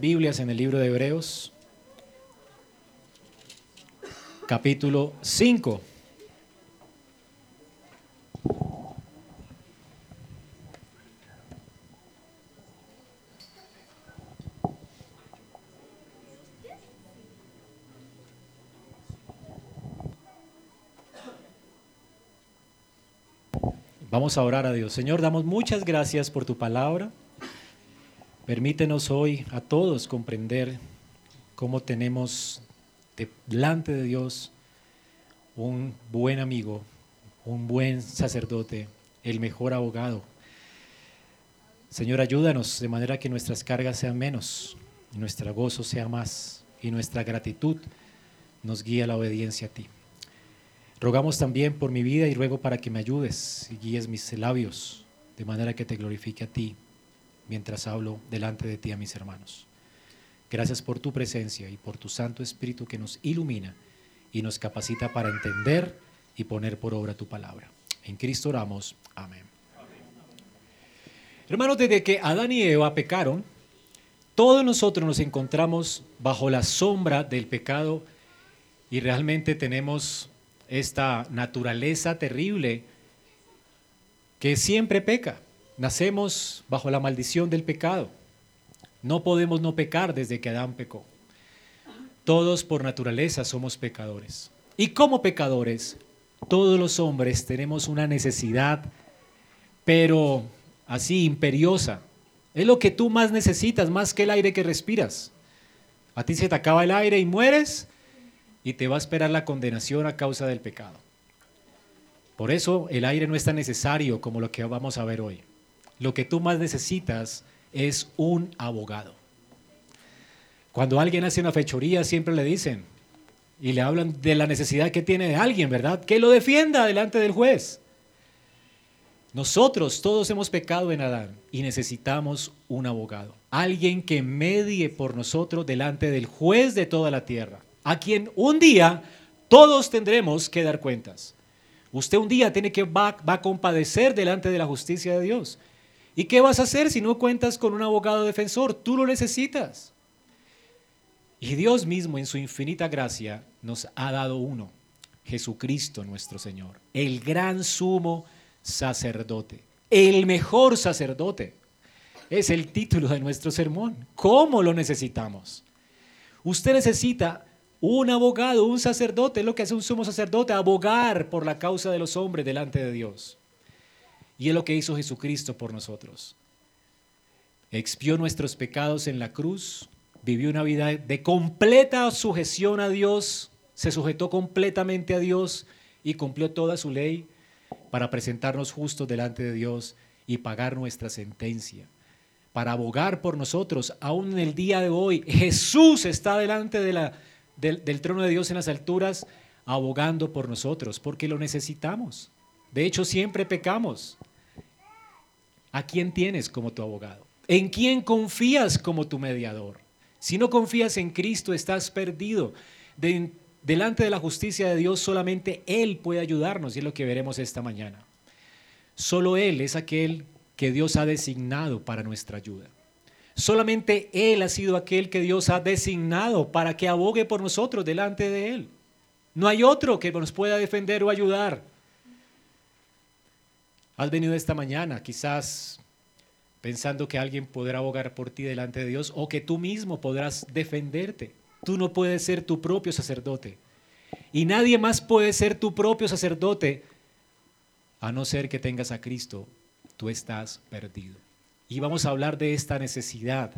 Biblias en el libro de Hebreos, capítulo 5. Vamos a orar a Dios. Señor, damos muchas gracias por tu palabra. Permítenos hoy a todos comprender cómo tenemos delante de Dios un buen amigo, un buen sacerdote, el mejor abogado. Señor, ayúdanos de manera que nuestras cargas sean menos, nuestro gozo sea más y nuestra gratitud nos guíe a la obediencia a ti. Rogamos también por mi vida y ruego para que me ayudes y guíes mis labios de manera que te glorifique a ti mientras hablo delante de ti a mis hermanos. Gracias por tu presencia y por tu Santo Espíritu que nos ilumina y nos capacita para entender y poner por obra tu palabra. En Cristo oramos. Amén. Hermanos, desde que Adán y Eva pecaron, todos nosotros nos encontramos bajo la sombra del pecado y realmente tenemos esta naturaleza terrible que siempre peca. Nacemos bajo la maldición del pecado. No podemos no pecar desde que Adán pecó. Todos por naturaleza somos pecadores. Y como pecadores, todos los hombres tenemos una necesidad, pero así imperiosa. Es lo que tú más necesitas, más que el aire que respiras. A ti se te acaba el aire y mueres y te va a esperar la condenación a causa del pecado. Por eso el aire no es tan necesario como lo que vamos a ver hoy lo que tú más necesitas es un abogado. Cuando alguien hace una fechoría siempre le dicen y le hablan de la necesidad que tiene de alguien, ¿verdad? Que lo defienda delante del juez. Nosotros todos hemos pecado en Adán y necesitamos un abogado, alguien que medie por nosotros delante del juez de toda la tierra, a quien un día todos tendremos que dar cuentas. Usted un día tiene que va, va a compadecer delante de la justicia de Dios. ¿Y qué vas a hacer si no cuentas con un abogado defensor? Tú lo necesitas. Y Dios mismo en su infinita gracia nos ha dado uno, Jesucristo nuestro Señor, el gran sumo sacerdote, el mejor sacerdote. Es el título de nuestro sermón. ¿Cómo lo necesitamos? Usted necesita un abogado, un sacerdote, es lo que hace un sumo sacerdote, abogar por la causa de los hombres delante de Dios. Y es lo que hizo Jesucristo por nosotros. Expió nuestros pecados en la cruz, vivió una vida de completa sujeción a Dios, se sujetó completamente a Dios y cumplió toda su ley para presentarnos justos delante de Dios y pagar nuestra sentencia, para abogar por nosotros. Aún en el día de hoy, Jesús está delante de la, del, del trono de Dios en las alturas, abogando por nosotros, porque lo necesitamos. De hecho, siempre pecamos. ¿A quién tienes como tu abogado? ¿En quién confías como tu mediador? Si no confías en Cristo, estás perdido. delante de la justicia de Dios, solamente Él puede ayudarnos, y es lo que veremos esta mañana. Solo Él es aquel que Dios ha designado para nuestra ayuda. Solamente Él ha sido aquel que Dios ha designado para que abogue por nosotros delante de Él. No hay otro que nos pueda defender o ayudar. Has venido esta mañana quizás pensando que alguien podrá abogar por ti delante de Dios o que tú mismo podrás defenderte. Tú no puedes ser tu propio sacerdote. Y nadie más puede ser tu propio sacerdote a no ser que tengas a Cristo. Tú estás perdido. Y vamos a hablar de esta necesidad.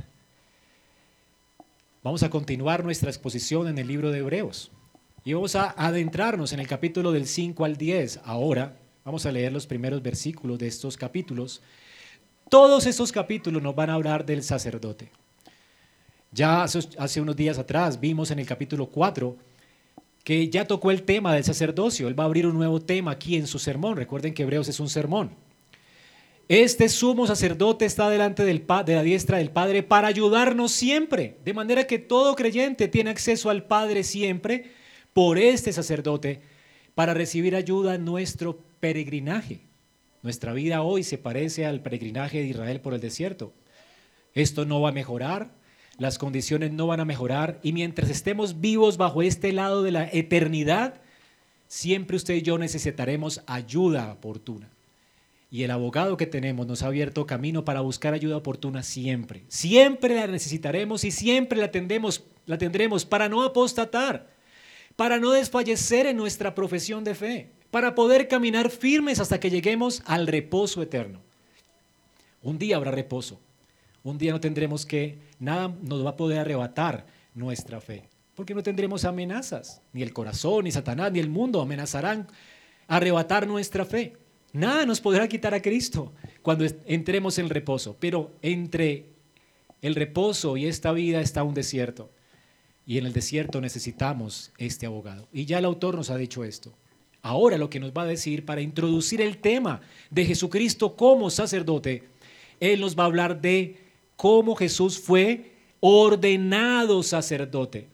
Vamos a continuar nuestra exposición en el libro de Hebreos. Y vamos a adentrarnos en el capítulo del 5 al 10 ahora Vamos a leer los primeros versículos de estos capítulos. Todos estos capítulos nos van a hablar del sacerdote. Ya hace unos días atrás vimos en el capítulo 4 que ya tocó el tema del sacerdocio. Él va a abrir un nuevo tema aquí en su sermón. Recuerden que Hebreos es un sermón. Este sumo sacerdote está delante del, de la diestra del Padre para ayudarnos siempre, de manera que todo creyente tiene acceso al Padre siempre por este sacerdote para recibir ayuda en nuestro peregrinaje. Nuestra vida hoy se parece al peregrinaje de Israel por el desierto. Esto no va a mejorar, las condiciones no van a mejorar y mientras estemos vivos bajo este lado de la eternidad, siempre usted y yo necesitaremos ayuda oportuna. Y el abogado que tenemos nos ha abierto camino para buscar ayuda oportuna siempre. Siempre la necesitaremos y siempre la, tendremos, la tendremos para no apostatar, para no desfallecer en nuestra profesión de fe, para poder caminar firmes hasta que lleguemos al reposo eterno. Un día habrá reposo. Un día no tendremos que, nada nos va a poder arrebatar nuestra fe, porque no tendremos amenazas. Ni el corazón, ni Satanás, ni el mundo amenazarán arrebatar nuestra fe. Nada nos podrá quitar a Cristo cuando entremos en reposo. Pero entre el reposo y esta vida está un desierto. Y en el desierto necesitamos este abogado. Y ya el autor nos ha dicho esto. Ahora lo que nos va a decir para introducir el tema de Jesucristo como sacerdote, Él nos va a hablar de cómo Jesús fue ordenado sacerdote.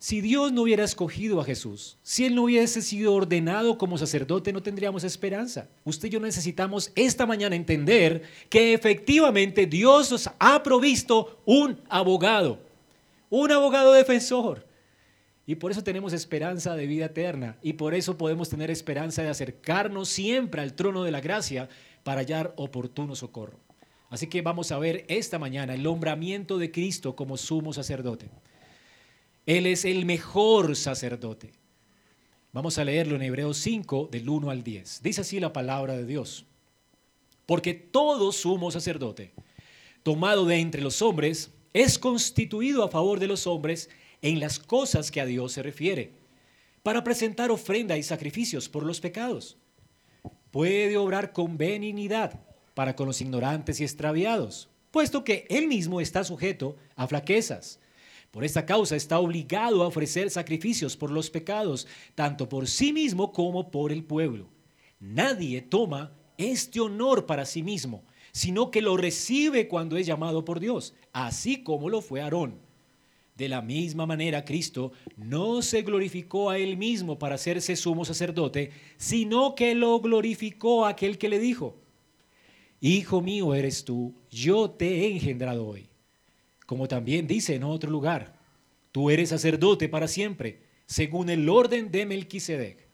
Si Dios no hubiera escogido a Jesús, si Él no hubiese sido ordenado como sacerdote, no tendríamos esperanza. Usted y yo necesitamos esta mañana entender que efectivamente Dios nos ha provisto un abogado, un abogado defensor. Y por eso tenemos esperanza de vida eterna y por eso podemos tener esperanza de acercarnos siempre al trono de la gracia para hallar oportuno socorro. Así que vamos a ver esta mañana el nombramiento de Cristo como sumo sacerdote. Él es el mejor sacerdote. Vamos a leerlo en Hebreos 5, del 1 al 10. Dice así la palabra de Dios. Porque todo sumo sacerdote, tomado de entre los hombres, es constituido a favor de los hombres en las cosas que a Dios se refiere, para presentar ofrenda y sacrificios por los pecados. Puede obrar con benignidad para con los ignorantes y extraviados, puesto que él mismo está sujeto a flaquezas por esta causa está obligado a ofrecer sacrificios por los pecados, tanto por sí mismo como por el pueblo. Nadie toma este honor para sí mismo, sino que lo recibe cuando es llamado por Dios, así como lo fue Aarón. De la misma manera, Cristo no se glorificó a él mismo para hacerse sumo sacerdote, sino que lo glorificó a aquel que le dijo, Hijo mío eres tú, yo te he engendrado hoy. Como también dice en otro lugar, tú eres sacerdote para siempre, según el orden de Melquisedec.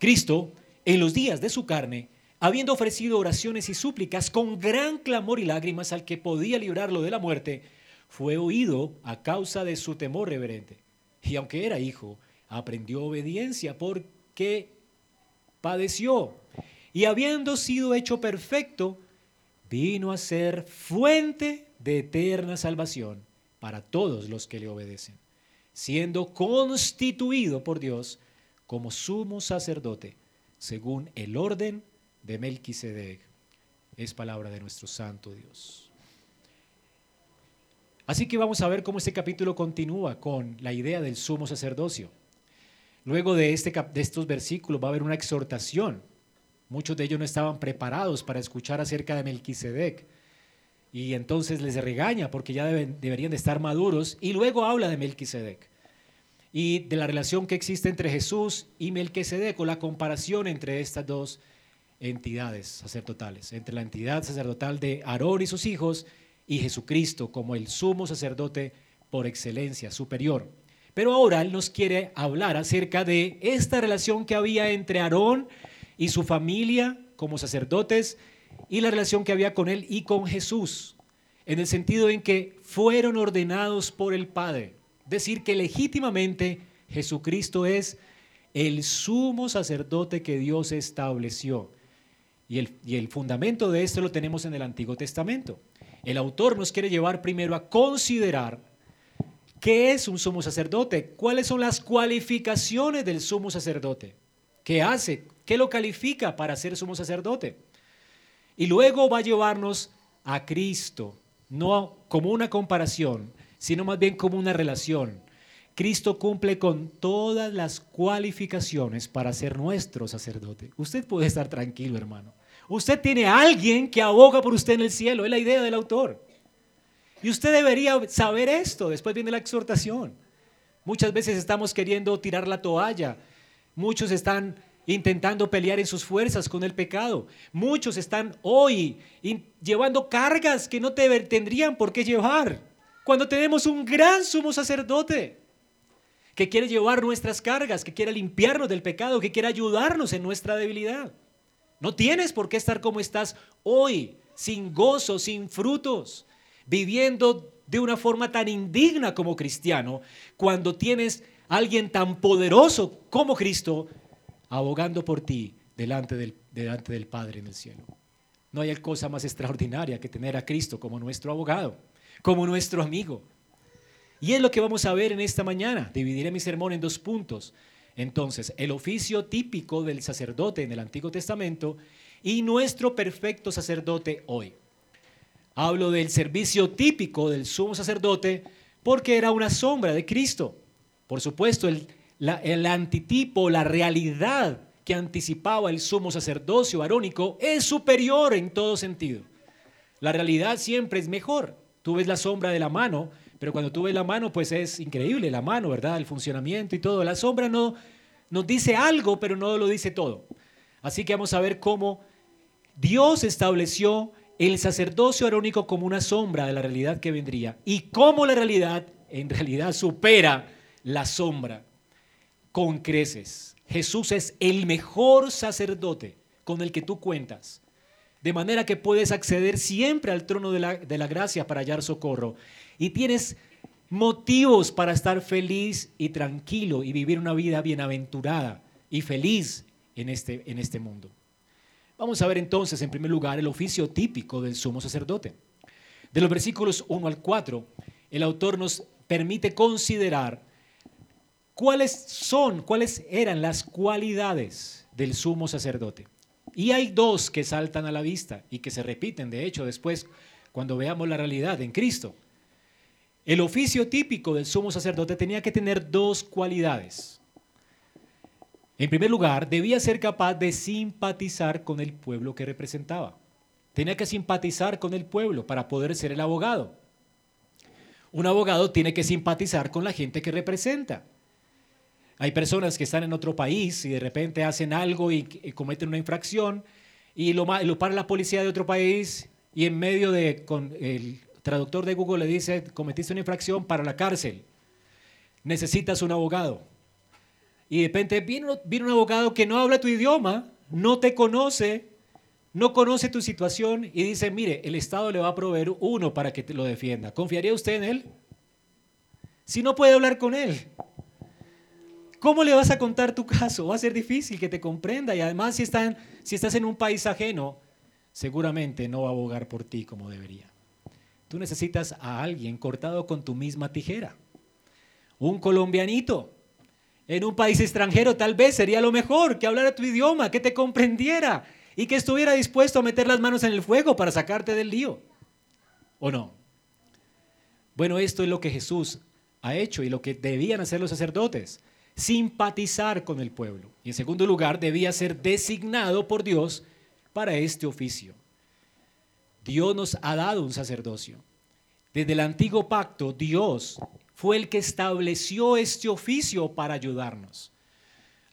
Cristo, en los días de su carne, habiendo ofrecido oraciones y súplicas con gran clamor y lágrimas al que podía librarlo de la muerte, fue oído a causa de su temor reverente. Y aunque era hijo, aprendió obediencia porque padeció. Y habiendo sido hecho perfecto, vino a ser fuente de eterna salvación para todos los que le obedecen, siendo constituido por Dios como sumo sacerdote, según el orden de Melquisedec. Es palabra de nuestro santo Dios. Así que vamos a ver cómo este capítulo continúa con la idea del sumo sacerdocio. Luego de, este, de estos versículos va a haber una exhortación. Muchos de ellos no estaban preparados para escuchar acerca de Melquisedec y entonces les regaña porque ya deberían de estar maduros y luego habla de Melquisedec y de la relación que existe entre Jesús y Melquisedec o la comparación entre estas dos entidades sacerdotales, entre la entidad sacerdotal de Aarón y sus hijos y Jesucristo como el sumo sacerdote por excelencia superior. Pero ahora él nos quiere hablar acerca de esta relación que había entre Aarón y su familia como sacerdotes y la relación que había con él y con Jesús, en el sentido en que fueron ordenados por el Padre. Decir que legítimamente Jesucristo es el sumo sacerdote que Dios estableció. Y el, fundamento de esto lo tenemos en el Antiguo Testamento. El autor nos quiere llevar primero a considerar qué es un sumo sacerdote, cuáles son las cualificaciones del sumo sacerdote, qué hace, qué lo califica para ser sumo sacerdote. Y luego va a llevarnos a Cristo, no como una comparación, sino más bien como una relación. Cristo cumple con todas las cualificaciones para ser nuestro sacerdote. Usted puede estar tranquilo, hermano. Usted tiene a alguien que aboga por usted en el cielo, es la idea del autor. Y usted debería saber esto, después viene la exhortación. Muchas veces estamos queriendo tirar la toalla, muchos están intentando pelear en sus fuerzas con el pecado. Muchos están hoy llevando cargas que no te tendrían por qué llevar. Cuando tenemos un gran sumo sacerdote que quiere llevar nuestras cargas, que quiere limpiarnos del pecado, que quiere ayudarnos en nuestra debilidad. No tienes por qué estar como estás hoy, sin gozo, sin frutos, viviendo de una forma tan indigna como cristiano, cuando tienes a alguien tan poderoso como Cristo abogando por ti delante del, delante del Padre en el cielo. No hay cosa más extraordinaria que tener a Cristo como nuestro abogado, como nuestro amigo. Y es lo que vamos a ver en esta mañana. Dividiré mi sermón en dos puntos. Entonces, el oficio típico del sacerdote en el Antiguo Testamento y nuestro perfecto sacerdote hoy. Hablo del servicio típico del sumo sacerdote porque era una sombra de Cristo. Por supuesto, el, el antitipo, la realidad que anticipaba el sumo sacerdocio arónico es superior en todo sentido. La realidad siempre es mejor. Tú ves la sombra de la mano, pero cuando tú ves la mano, pues es increíble la mano, ¿verdad? El funcionamiento y todo. La sombra no nos dice algo, pero no lo dice todo. Así que vamos a ver cómo Dios estableció el sacerdocio arónico como una sombra de la realidad que vendría y cómo la realidad en realidad supera la sombra con creces. Jesús es el mejor sacerdote con el que tú cuentas. De manera que puedes acceder siempre al trono de la, de la gracia para hallar socorro. Y tienes motivos para estar feliz y tranquilo y vivir una vida bienaventurada y feliz en este, en este mundo. Vamos a ver entonces, en primer lugar, el oficio típico del sumo sacerdote. De los versículos 1 al 4, el autor nos permite considerar cuáles son, cuáles eran las cualidades del sumo sacerdote. Y hay dos que saltan a la vista y que se repiten, de hecho, después cuando veamos la realidad en Cristo. El oficio típico del sumo sacerdote tenía que tener dos cualidades. En primer lugar, debía ser capaz de simpatizar con el pueblo que representaba. Tenía que simpatizar con el pueblo para poder ser el abogado. Un abogado tiene que simpatizar con la gente que representa. Hay personas que están en otro país y de repente hacen algo y, cometen una infracción y lo, lo, para la policía de otro país y en medio de con el traductor de Google le dice cometiste una infracción para la cárcel. Necesitas un abogado. Y de repente viene, un abogado que no habla tu idioma, no te conoce, no conoce tu situación y dice, mire, el Estado le va a proveer uno para que te lo defienda. ¿Confiaría usted en él? Si no puede hablar con él, ¿Cómo le vas a contar tu caso? Va a ser difícil que te comprenda y además si estás en un país ajeno, seguramente no va a abogar por ti como debería. Tú necesitas a alguien cortado con tu misma tijera. Un colombianito en un país extranjero tal vez sería lo mejor, que hablara tu idioma, que te comprendiera y que estuviera dispuesto a meter las manos en el fuego para sacarte del lío. ¿O no? Bueno, esto es lo que Jesús ha hecho y lo que debían hacer los sacerdotes simpatizar con el pueblo. Y en segundo lugar, debía ser designado por Dios para este oficio. Dios nos ha dado un sacerdocio. Desde el antiguo pacto, Dios fue el que estableció este oficio para ayudarnos.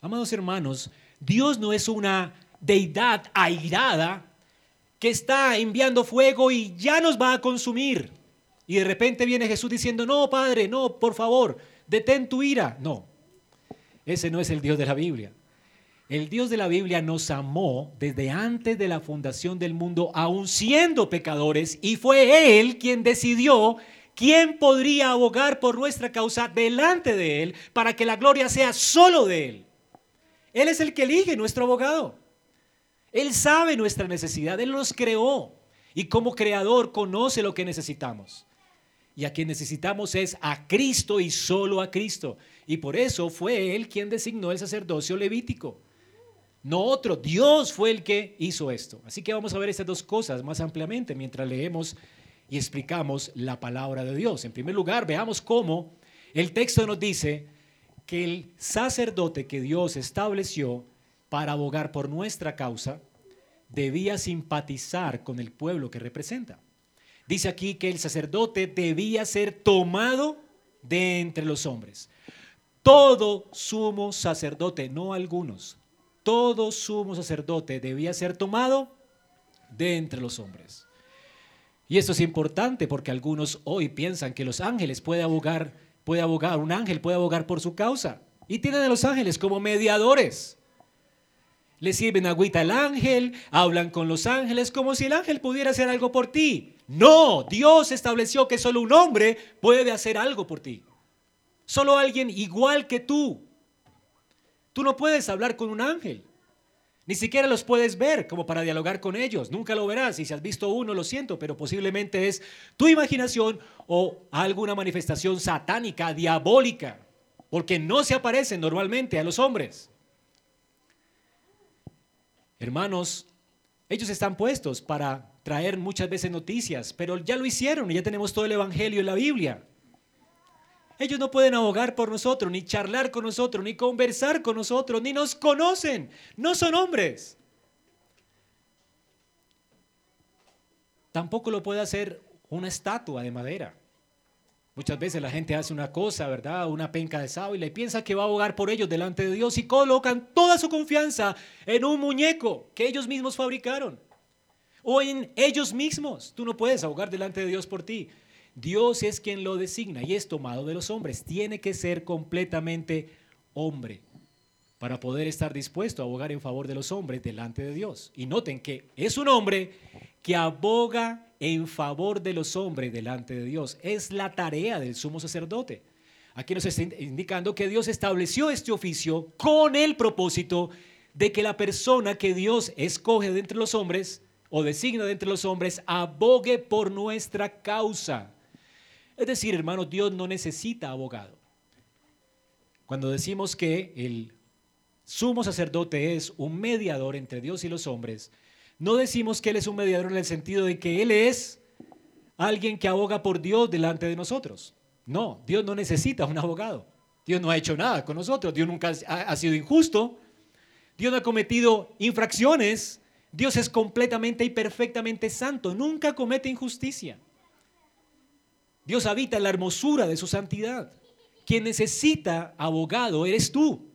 Amados hermanos, Dios no es una deidad airada que está enviando fuego y ya nos va a consumir. Y de repente viene Jesús diciendo, no, Padre, no, por favor, detén tu ira. No, ese no es el Dios de la Biblia. El Dios de la Biblia nos amó desde antes de la fundación del mundo, aun siendo pecadores, y fue Él quien decidió quién podría abogar por nuestra causa delante de Él para que la gloria sea solo de Él. Él es el que elige nuestro abogado. Él sabe nuestra necesidad, Él nos creó y como creador conoce lo que necesitamos. Y a quien necesitamos es a Cristo y solo a Cristo. Y por eso fue Él quien designó el sacerdocio levítico. No otro, Dios fue el que hizo esto. Así que vamos a ver estas dos cosas más ampliamente mientras leemos y explicamos la palabra de Dios. En primer lugar, veamos cómo el texto nos dice que el sacerdote que Dios estableció para abogar por nuestra causa debía simpatizar con el pueblo que representa. Dice aquí que el sacerdote debía ser tomado de entre los hombres todo sumo sacerdote, no algunos, todo sumo sacerdote debía ser tomado de entre los hombres. Y esto es importante porque algunos hoy piensan que los ángeles puede abogar, puede abogar, un ángel puede abogar por su causa. Y tienen a los ángeles como mediadores. Le sirven agüita al ángel, hablan con los ángeles como si el ángel pudiera hacer algo por ti. No, Dios estableció que solo un hombre puede hacer algo por ti. Solo alguien igual que tú. Tú no puedes hablar con un ángel. Ni siquiera los puedes ver como para dialogar con ellos. Nunca lo verás. Y si has visto uno, lo siento, pero posiblemente es tu imaginación o alguna manifestación satánica, diabólica, porque no se aparecen normalmente a los hombres. Hermanos, ellos están puestos para traer muchas veces noticias, pero ya lo hicieron y ya tenemos todo el Evangelio en la Biblia. Ellos no pueden abogar por nosotros, ni charlar con nosotros, ni conversar con nosotros, ni nos conocen. No son hombres. Tampoco lo puede hacer una estatua de madera. Muchas veces la gente hace una cosa, ¿verdad? Una penca de sábila y piensa que va a abogar por ellos delante de Dios y colocan toda su confianza en un muñeco que ellos mismos fabricaron o en ellos mismos. Tú no puedes abogar delante de Dios por ti. Dios es quien lo designa y es tomado de los hombres. Tiene que ser completamente hombre para poder estar dispuesto a abogar en favor de los hombres delante de Dios. Y noten que es un hombre que aboga en favor de los hombres delante de Dios. Es la tarea del sumo sacerdote. Aquí nos está indicando que Dios estableció este oficio con el propósito de que la persona que Dios escoge de entre los hombres o designa de entre los hombres abogue por nuestra causa. Es decir, hermanos, Dios no necesita abogado. Cuando decimos que el sumo sacerdote es un mediador entre Dios y los hombres, no decimos que Él es un mediador en el sentido de que Él es alguien que aboga por Dios delante de nosotros. No, Dios no necesita un abogado. Dios no ha hecho nada con nosotros. Dios nunca ha, sido injusto. Dios no ha cometido infracciones. Dios es completamente y perfectamente santo. Nunca comete injusticia. Dios habita en la hermosura de su santidad. Quien necesita abogado eres tú.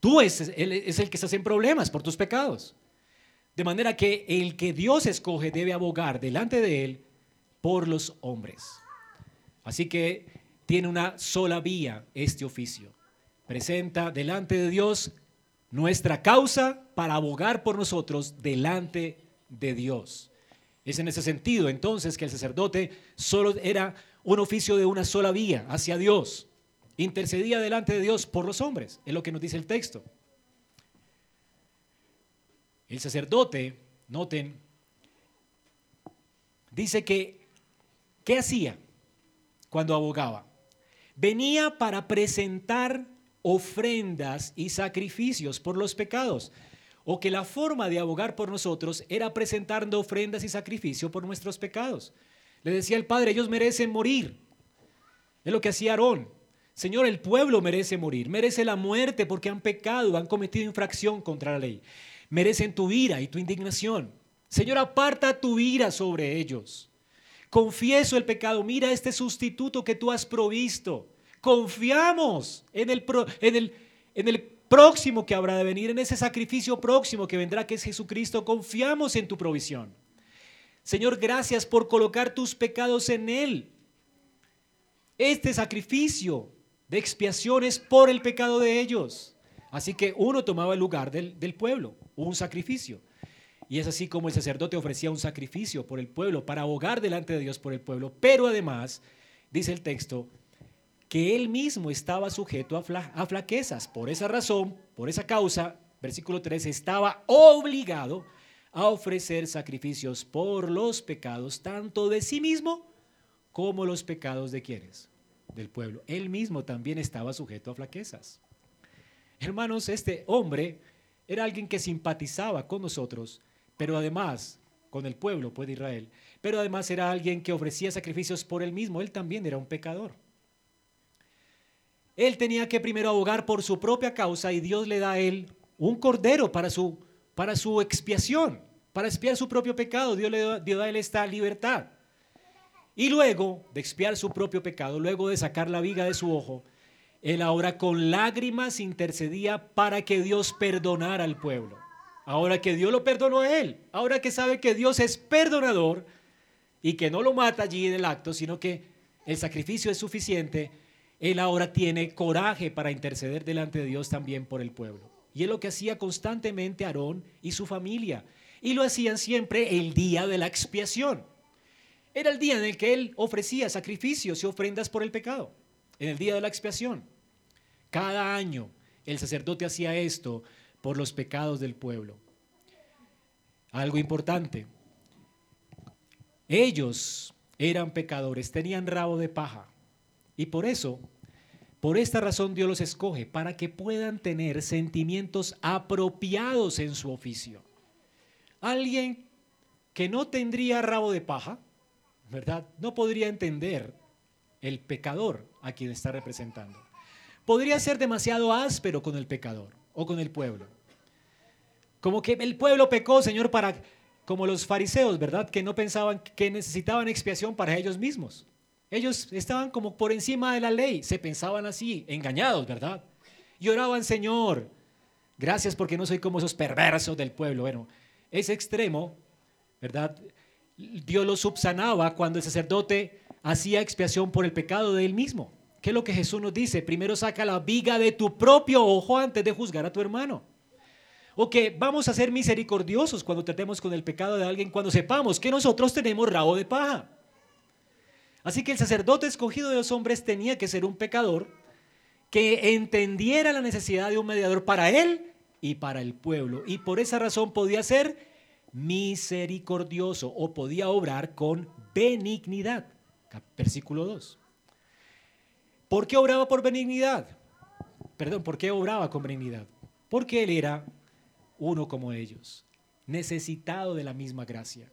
Tú es, el que estás en problemas por tus pecados. De manera que el que Dios escoge debe abogar delante de él por los hombres. Así que tiene una sola vía este oficio. Presenta delante de Dios nuestra causa para abogar por nosotros delante de Dios. Es en ese sentido entonces que el sacerdote solo era un oficio de una sola vía hacia Dios. Intercedía delante de Dios por los hombres, es lo que nos dice el texto. El sacerdote, noten, dice que, ¿qué hacía cuando abogaba? Venía para presentar ofrendas y sacrificios por los pecados o que la forma de abogar por nosotros era presentando ofrendas y sacrificio por nuestros pecados. Le decía el Padre, ellos merecen morir. Es lo que hacía Aarón. Señor, el pueblo merece morir, merece la muerte porque han pecado, han cometido infracción contra la ley. Merecen tu ira y tu indignación. Señor, aparta tu ira sobre ellos. Confieso el pecado. Mira este sustituto que tú has provisto. Confiamos en el, en el, en el próximo que habrá de venir, en ese sacrificio próximo que vendrá, que es Jesucristo, confiamos en tu provisión. Señor, gracias por colocar tus pecados en Él. Este sacrificio de expiación es por el pecado de ellos. Así que uno tomaba el lugar del, del pueblo, un sacrificio. Y es así como el sacerdote ofrecía un sacrificio por el pueblo, para ahogar delante de Dios por el pueblo. Pero además, dice el texto, que él mismo estaba sujeto a, flaquezas. Por esa razón, por esa causa, versículo 3, estaba obligado a ofrecer sacrificios por los pecados, tanto de sí mismo como los pecados de quienes, del pueblo. Él mismo también estaba sujeto a flaquezas. Hermanos, este hombre era alguien que simpatizaba con nosotros, pero además con el pueblo pues, de Israel, pero además era alguien que ofrecía sacrificios por él mismo. Él también era un pecador. Él tenía que primero abogar por su propia causa y Dios le da a él un cordero para su, para su expiación, para expiar su propio pecado. Dios le dio a él esta libertad. Y luego de expiar su propio pecado, luego de sacar la viga de su ojo, él ahora con lágrimas intercedía para que Dios perdonara al pueblo. ahora que Dios lo perdonó a él, ahora que sabe que Dios es perdonador y que no lo mata allí en el acto, sino que el sacrificio es suficiente, él ahora tiene coraje para interceder delante de Dios también por el pueblo. Y es lo que hacía constantemente Aarón y su familia. Y lo hacían siempre el día de la expiación. Era el día en el que él ofrecía sacrificios y ofrendas por el pecado, en el día de la expiación. Cada año el sacerdote hacía esto por los pecados del pueblo. Algo importante, ellos eran pecadores, tenían rabo de paja. Y por eso, por esta razón Dios los escoge, para que puedan tener sentimientos apropiados en su oficio. Alguien que no tendría rabo de paja, ¿verdad? No podría entender el pecador a quien está representando. Podría ser demasiado áspero con el pecador o con el pueblo. Como que el pueblo pecó, Señor, para como los fariseos, ¿verdad? Que no pensaban que necesitaban expiación para ellos mismos. Ellos estaban como por encima de la ley, se pensaban así, engañados, ¿verdad? Y oraban, Señor, gracias porque no soy como esos perversos del pueblo. Bueno, ese extremo, ¿verdad? Dios lo subsanaba cuando el sacerdote hacía expiación por el pecado de él mismo. ¿Qué es lo que Jesús nos dice? Primero saca la viga de tu propio ojo antes de juzgar a tu hermano. O que vamos a ser misericordiosos cuando tratemos con el pecado de alguien, cuando sepamos que nosotros tenemos rabo de paja. Así que el sacerdote escogido de los hombres tenía que ser un pecador que entendiera la necesidad de un mediador para él y para el pueblo. Y por esa razón podía ser misericordioso o podía obrar con benignidad. Versículo 2. ¿Por qué obraba por benignidad? Perdón, ¿por qué obraba con benignidad? Porque él era uno como ellos, necesitado de la misma gracia.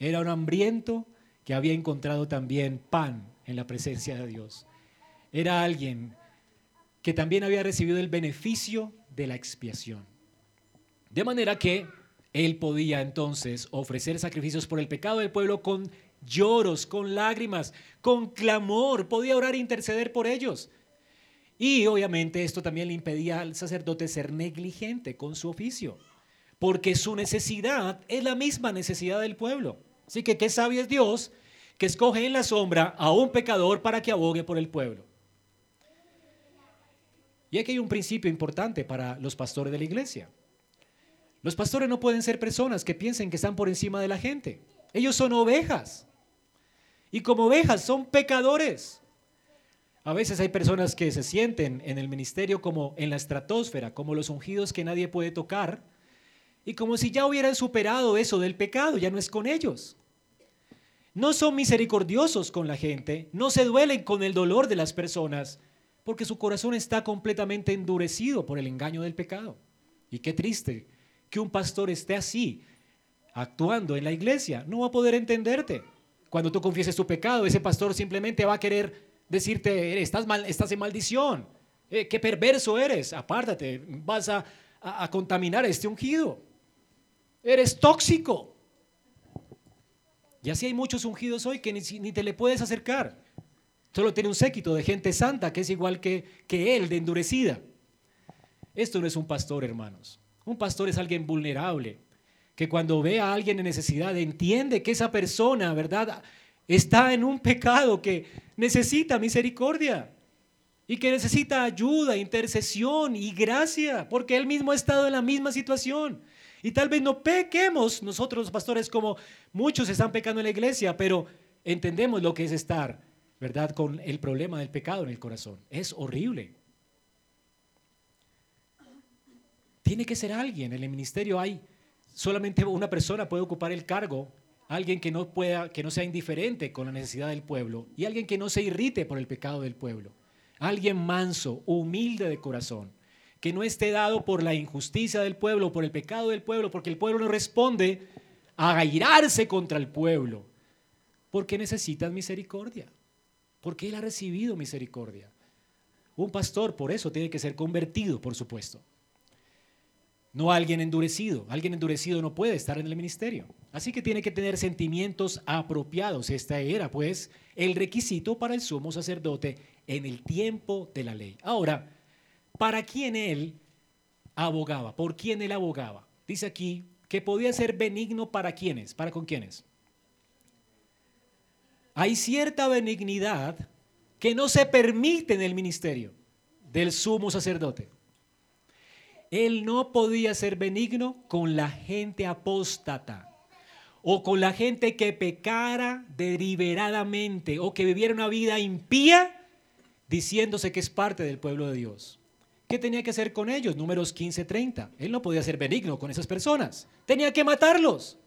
Era un hambriento que había encontrado también pan en la presencia de Dios. Era alguien que también había recibido el beneficio de la expiación. De manera que él podía entonces ofrecer sacrificios por el pecado del pueblo con lloros, con lágrimas, con clamor, podía orar e interceder por ellos. Y obviamente esto también le impedía al sacerdote ser negligente con su oficio, porque su necesidad es la misma necesidad del pueblo. Así que qué sabio es Dios que escoge en la sombra a un pecador para que abogue por el pueblo. Y aquí hay un principio importante para los pastores de la iglesia. Los pastores no pueden ser personas que piensen que están por encima de la gente. Ellos son ovejas. Y como ovejas son pecadores. A veces hay personas que se sienten en el ministerio como en la estratosfera, como los ungidos que nadie puede tocar, y como si ya hubieran superado eso del pecado, ya no es con ellos. No son misericordiosos con la gente, no se duelen con el dolor de las personas, porque su corazón está completamente endurecido por el engaño del pecado. Y qué triste que un pastor esté así, actuando en la iglesia, no va a poder entenderte. Cuando tú confieses tu pecado, ese pastor simplemente va a querer decirte, estás, mal, estás en maldición, eh, qué perverso eres, apártate, vas a, contaminar a este ungido, eres tóxico. Y así hay muchos ungidos hoy que ni, te le puedes acercar. Solo tiene un séquito de gente santa que es igual que, que él, de endurecida. Esto no es un pastor, hermanos. Un pastor es alguien vulnerable, que cuando ve a alguien en necesidad entiende que esa persona, ¿verdad? está en un pecado que necesita misericordia y que necesita ayuda, intercesión y gracia, porque él mismo ha estado en la misma situación. Y tal vez no pequemos nosotros los pastores como muchos están pecando en la iglesia, pero entendemos lo que es estar, ¿verdad? Con el problema del pecado en el corazón. Es horrible. Tiene que ser alguien. En el ministerio hay solamente una persona puede ocupar el cargo alguien que no pueda, que no sea indiferente con la necesidad del pueblo y alguien que no se irrite por el pecado del pueblo. Alguien manso, humilde de corazón, que no esté dado por la injusticia del pueblo, por el pecado del pueblo, porque el pueblo no responde a airarse contra el pueblo, porque necesitan misericordia, porque él ha recibido misericordia. Un pastor por eso tiene que ser convertido, por supuesto no alguien endurecido. Alguien endurecido no puede estar en el ministerio. Así que tiene que tener sentimientos apropiados. Este era, pues, el requisito para el sumo sacerdote en el tiempo de la ley. Ahora, ¿para quién él abogaba? ¿Por quién él abogaba? dice aquí que podía ser benigno para quienes, para con quienes. Hay cierta benignidad que no se permite en el ministerio del sumo sacerdote. Él no podía ser benigno con la gente apóstata o con la gente que pecara deliberadamente o que viviera una vida impía diciéndose que es parte del pueblo de Dios. ¿Qué tenía que hacer con ellos? Números 15:30. Él no podía ser benigno con esas personas. Tenía que matarlos.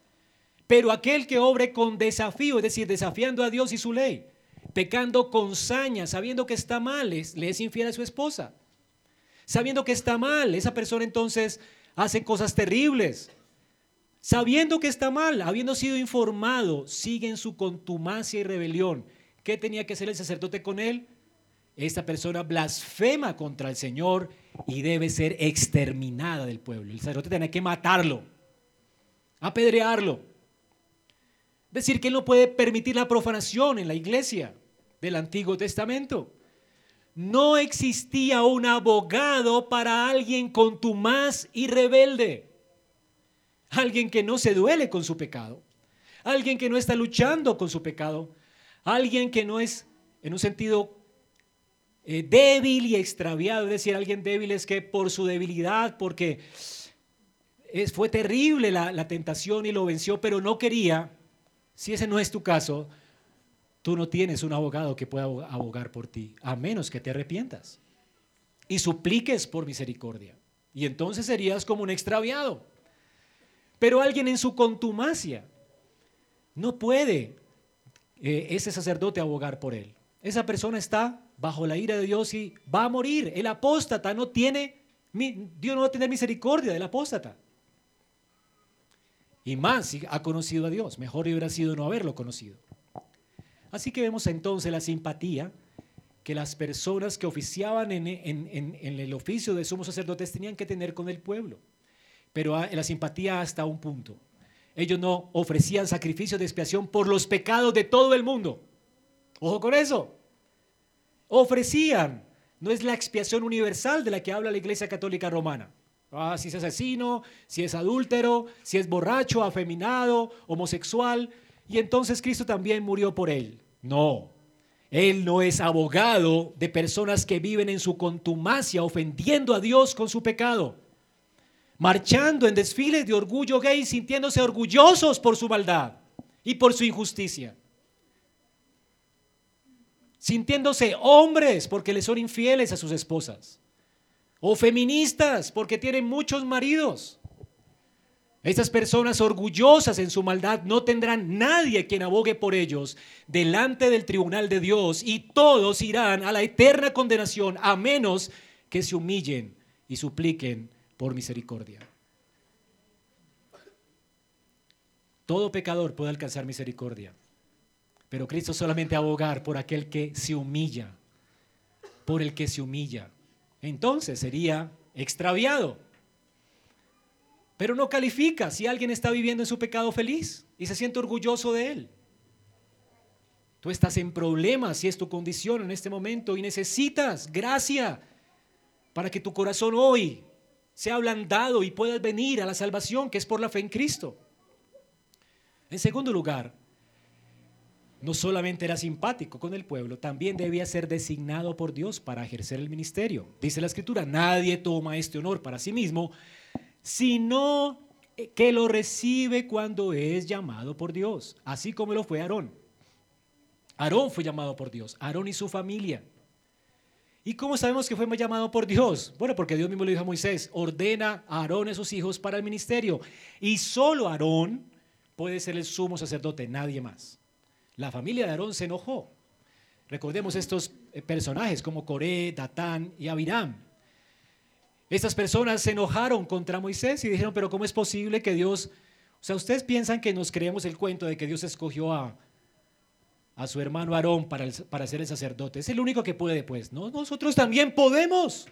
Pero aquel que obre con desafío, es decir, desafiando a Dios y su ley, pecando con saña, sabiendo que está mal, le es infiel a su esposa. Sabiendo que está mal, esa persona entonces hace cosas terribles. Sabiendo que está mal, habiendo sido informado, sigue en su contumacia y rebelión. ¿Qué tenía que hacer el sacerdote con él? Esta persona blasfema contra el Señor y debe ser exterminada del pueblo. El sacerdote tiene que matarlo, apedrearlo. Decir que él no puede permitir la profanación en la iglesia del Antiguo Testamento. No existía un abogado para alguien contumaz y rebelde. Alguien que no se duele con su pecado. Alguien que no está luchando con su pecado. Alguien que no es, en un sentido eh, débil y extraviado. Es decir, alguien débil es que por su debilidad, porque es, fue terrible la, tentación y lo venció, pero no quería si ese no es tu caso, tú no tienes un abogado que pueda abogar por ti, a menos que te arrepientas y supliques por misericordia. Y entonces serías como un extraviado. Pero alguien en su contumacia no puede eh, ese sacerdote abogar por él. Esa persona está bajo la ira de Dios y va a morir. El apóstata no tiene, Dios no va a tener misericordia del apóstata. Y más si ha conocido a Dios. Mejor hubiera sido no haberlo conocido. Así que vemos entonces la simpatía que las personas que oficiaban en, el oficio de sumos sacerdotes tenían que tener con el pueblo. Pero la simpatía hasta un punto. Ellos no ofrecían sacrificio de expiación por los pecados de todo el mundo. Ojo con eso. Ofrecían. No es la expiación universal de la que habla la Iglesia Católica Romana. Ah, si es asesino, si es adúltero, si es borracho, afeminado, homosexual. Y entonces Cristo también murió por él. No, Él no es abogado de personas que viven en su contumacia, ofendiendo a Dios con su pecado. Marchando en desfiles de orgullo gay, sintiéndose orgullosos por su maldad y por su injusticia. Sintiéndose hombres porque le son infieles a sus esposas o feministas porque tienen muchos maridos. Estas personas orgullosas en su maldad no tendrán nadie quien abogue por ellos delante del tribunal de Dios y todos irán a la eterna condenación a menos que se humillen y supliquen por misericordia. Todo pecador puede alcanzar misericordia, pero Cristo solamente abogar por aquel que se humilla, por el que se humilla entonces sería extraviado. Pero no califica si alguien está viviendo en su pecado feliz y se siente orgulloso de él. Tú estás en problemas si es tu condición en este momento y necesitas gracia para que tu corazón hoy sea ablandado y puedas venir a la salvación que es por la fe en Cristo. En segundo lugar, no solamente era simpático con el pueblo, también debía ser designado por Dios para ejercer el ministerio. Dice la escritura, nadie toma este honor para sí mismo, sino que lo recibe cuando es llamado por Dios, así como lo fue Aarón. Aarón fue llamado por Dios, Aarón y su familia. ¿Y cómo sabemos que fue llamado por Dios? Bueno, porque Dios mismo le dijo a Moisés, ordena a Aarón y a sus hijos para el ministerio. Y solo Aarón puede ser el sumo sacerdote, nadie más. La familia de Aarón se enojó. Recordemos estos eh, personajes como Coré, Datán y Abiram. Estas personas se enojaron contra Moisés y dijeron, pero ¿cómo es posible que Dios, o sea, ustedes piensan que nos creemos el cuento de que Dios escogió a, a su hermano Aarón para, para ser el sacerdote? Es el único que puede, pues, ¿no? Nosotros también podemos.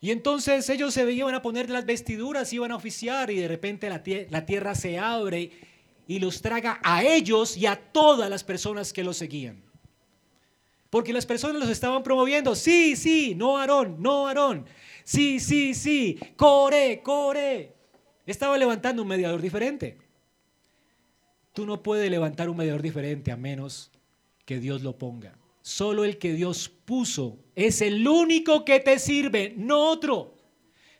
Y entonces ellos se iban a poner las vestiduras, iban a oficiar y de repente la, la tierra se abre y los traga a ellos y a todas las personas que los seguían. Porque las personas los estaban promoviendo. Sí, sí, no Aarón, no Aarón. Sí, sí, sí. Core, core. Estaba levantando un mediador diferente. Tú no puedes levantar un mediador diferente a menos que Dios lo ponga. Solo el que Dios puso es el único que te sirve, no otro.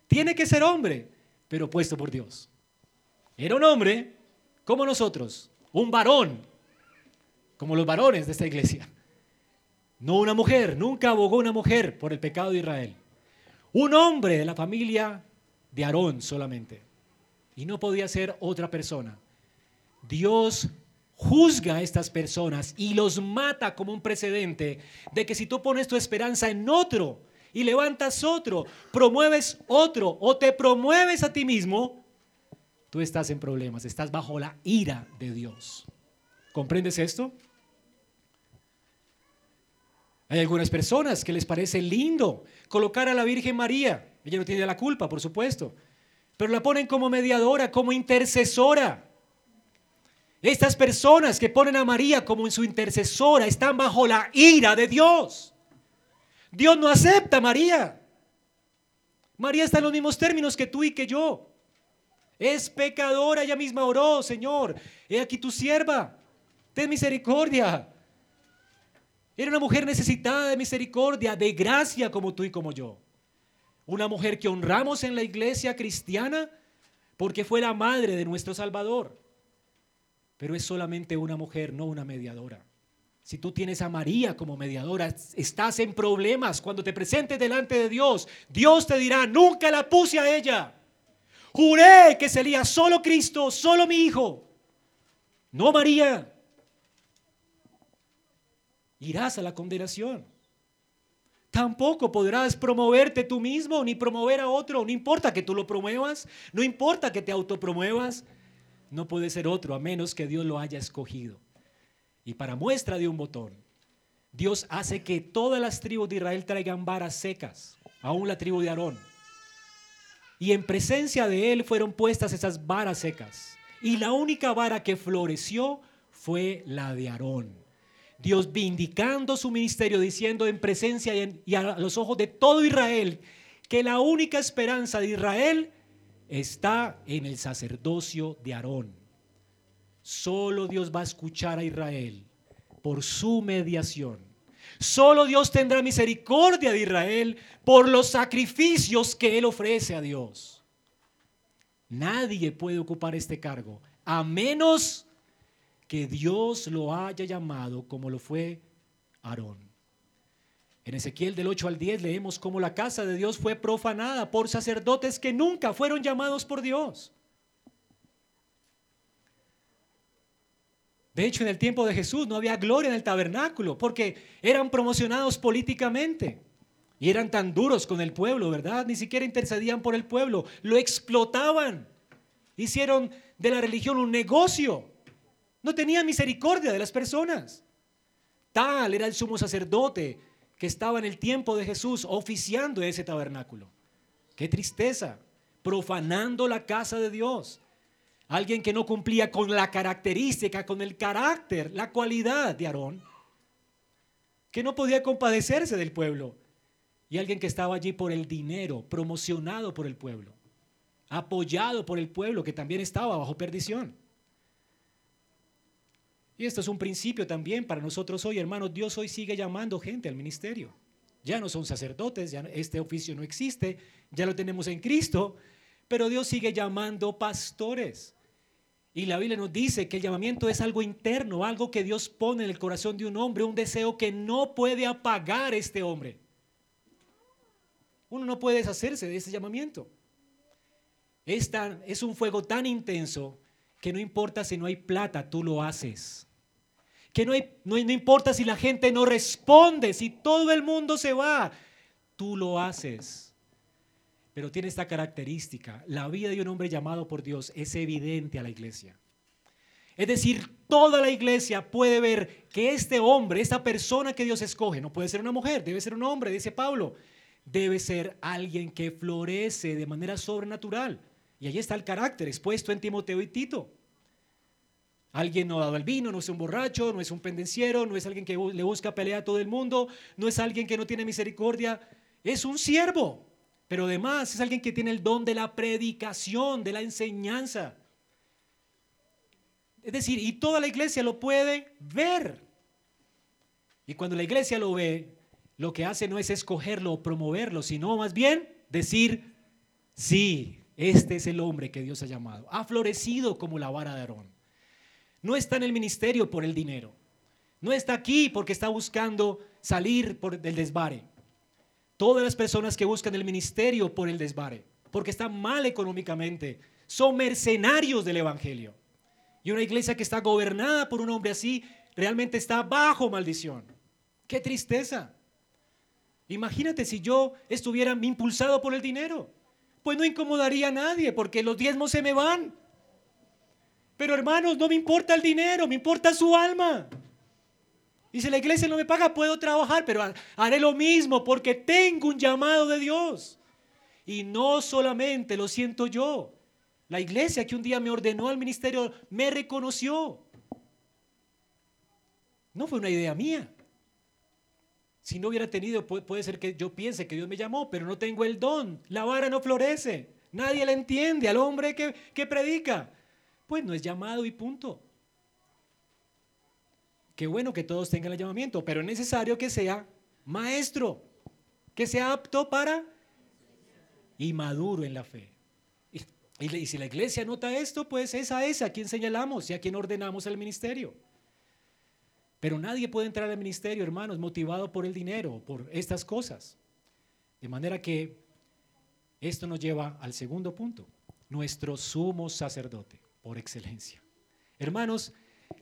Tiene que ser hombre, pero puesto por Dios. Era un hombre como nosotros, un varón, como los varones de esta iglesia. No una mujer, nunca abogó una mujer por el pecado de Israel. Un hombre de la familia de Aarón solamente. Y no podía ser otra persona. Dios juzga a estas personas y los mata como un precedente de que si tú pones tu esperanza en otro y levantas otro, promueves otro o te promueves a ti mismo, tú estás en problemas, estás bajo la ira de Dios. ¿Comprendes esto? Hay algunas personas que les parece lindo colocar a la Virgen María. Ella no tiene la culpa, por supuesto. Pero la ponen como mediadora, como intercesora. Estas personas que ponen a María como su intercesora están bajo la ira de Dios. Dios no acepta a María. María está en los mismos términos que tú y que yo. Es pecadora, ella misma oró, Señor. He aquí tu sierva. Ten misericordia. Era una mujer necesitada de misericordia, de gracia como tú y como yo. Una mujer que honramos en la iglesia cristiana porque fue la madre de nuestro Salvador. Pero es solamente una mujer, no una mediadora. Si tú tienes a María como mediadora, estás en problemas. Cuando te presentes delante de Dios, Dios te dirá, nunca la puse a ella. Juré que sería solo Cristo, solo mi hijo. No María irás a la condenación. Tampoco podrás promoverte tú mismo ni promover a otro. No importa que tú lo promuevas, no importa que te autopromuevas, no puede ser otro a menos que Dios lo haya escogido. Y para muestra de un botón, Dios hace que todas las tribus de Israel traigan varas secas, aún la tribu de Aarón. Y en presencia de él fueron puestas esas varas secas. Y la única vara que floreció fue la de Aarón. Dios vindicando su ministerio, diciendo en presencia y, a los ojos de todo Israel que la única esperanza de Israel está en el sacerdocio de Aarón. Solo Dios va a escuchar a Israel por su mediación. Solo Dios tendrá misericordia de Israel por los sacrificios que Él ofrece a Dios. Nadie puede ocupar este cargo a menos que Dios lo haya llamado como lo fue Aarón. En Ezequiel del 8 al 10 leemos cómo la casa de Dios fue profanada por sacerdotes que nunca fueron llamados por Dios. De hecho, en el tiempo de Jesús no había gloria en el tabernáculo porque eran promocionados políticamente y eran tan duros con el pueblo, ¿verdad? Ni siquiera intercedían por el pueblo, lo explotaban. Hicieron de la religión un negocio. No tenía misericordia de las personas. Tal era el sumo sacerdote que estaba en el tiempo de Jesús oficiando ese tabernáculo. Qué tristeza, profanando la casa de Dios. Alguien que no cumplía con la característica, con el carácter, la cualidad de Aarón, que no podía compadecerse del pueblo. Y alguien que estaba allí por el dinero, promocionado por el pueblo, apoyado por el pueblo, que también estaba bajo perdición. Y esto es un principio también para nosotros hoy, hermanos. Dios hoy sigue llamando gente al ministerio. Ya no son sacerdotes, ya este oficio no existe, ya lo tenemos en Cristo, pero Dios sigue llamando pastores. Y la Biblia nos dice que el llamamiento es algo interno, algo que Dios pone en el corazón de un hombre, un deseo que no puede apagar este hombre. Uno no puede deshacerse de ese llamamiento. Es, es un fuego tan intenso que no importa si no hay plata, tú lo haces que no, no, importa si la gente no responde, si todo el mundo se va, tú lo haces. Pero tiene esta característica, la vida de un hombre llamado por Dios es evidente a la iglesia. Es decir, toda la iglesia puede ver que este hombre, esta persona que Dios escoge, no puede ser una mujer, debe ser un hombre, dice Pablo, debe ser alguien que florece de manera sobrenatural. Y ahí está el carácter expuesto en Timoteo y Tito. Alguien no ha dado el vino, no es un borracho, no es un pendenciero, no es alguien que le busca pelea a todo el mundo, no es alguien que no tiene misericordia, es un siervo Pero además es alguien que tiene el don de la predicación, de la enseñanza. Es decir, y toda la iglesia lo puede ver. Y cuando la iglesia lo ve, lo que hace no es escogerlo o promoverlo, sino más bien decir, sí, este es el hombre que Dios ha llamado. Ha florecido como la vara de Aarón. No está en el ministerio por el dinero. No está aquí porque está buscando salir por del desvare. Todas las personas que buscan el ministerio por el desvare, porque están mal económicamente, son mercenarios del Evangelio. Y una iglesia que está gobernada por un hombre así realmente está bajo maldición. Qué tristeza. Imagínate si yo estuviera impulsado por el dinero. Pues no incomodaría a nadie porque los diezmos se me van. Pero hermanos, no me importa el dinero, me importa su alma. Si la iglesia no me paga, puedo trabajar, pero haré lo mismo porque tengo un llamado de Dios. Y no solamente lo siento yo, la iglesia que un día me ordenó al ministerio me reconoció. No fue una idea mía. Si no hubiera tenido, puede ser que yo piense que Dios me llamó, pero no tengo el don. La vara no florece. Nadie la entiende al hombre que, que predica. Pues no es llamado y punto. Qué bueno que todos tengan el llamamiento, pero es necesario que sea maestro, que sea apto para y maduro en la fe. Y, si la iglesia nota esto, pues es a esa a quien señalamos y a quien ordenamos el ministerio. Pero nadie puede entrar al ministerio, hermanos, motivado por el dinero, por estas cosas. De manera que esto nos lleva al segundo punto, nuestro sumo sacerdote, por excelencia. Hermanos,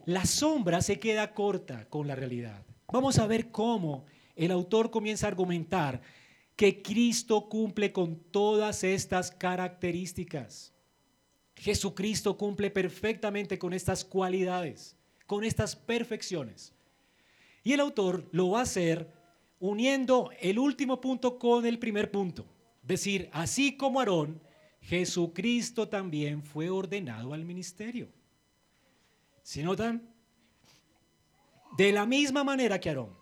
la sombra se queda corta con la realidad. Vamos a ver cómo el autor comienza a argumentar que Cristo cumple con todas estas características. Jesucristo cumple perfectamente con estas cualidades, con estas perfecciones. Y el autor lo va a hacer uniendo el último punto con el primer punto. Decir, así como Aarón, Jesucristo también fue ordenado al ministerio. ¿Sí notan? De la misma manera que Aarón,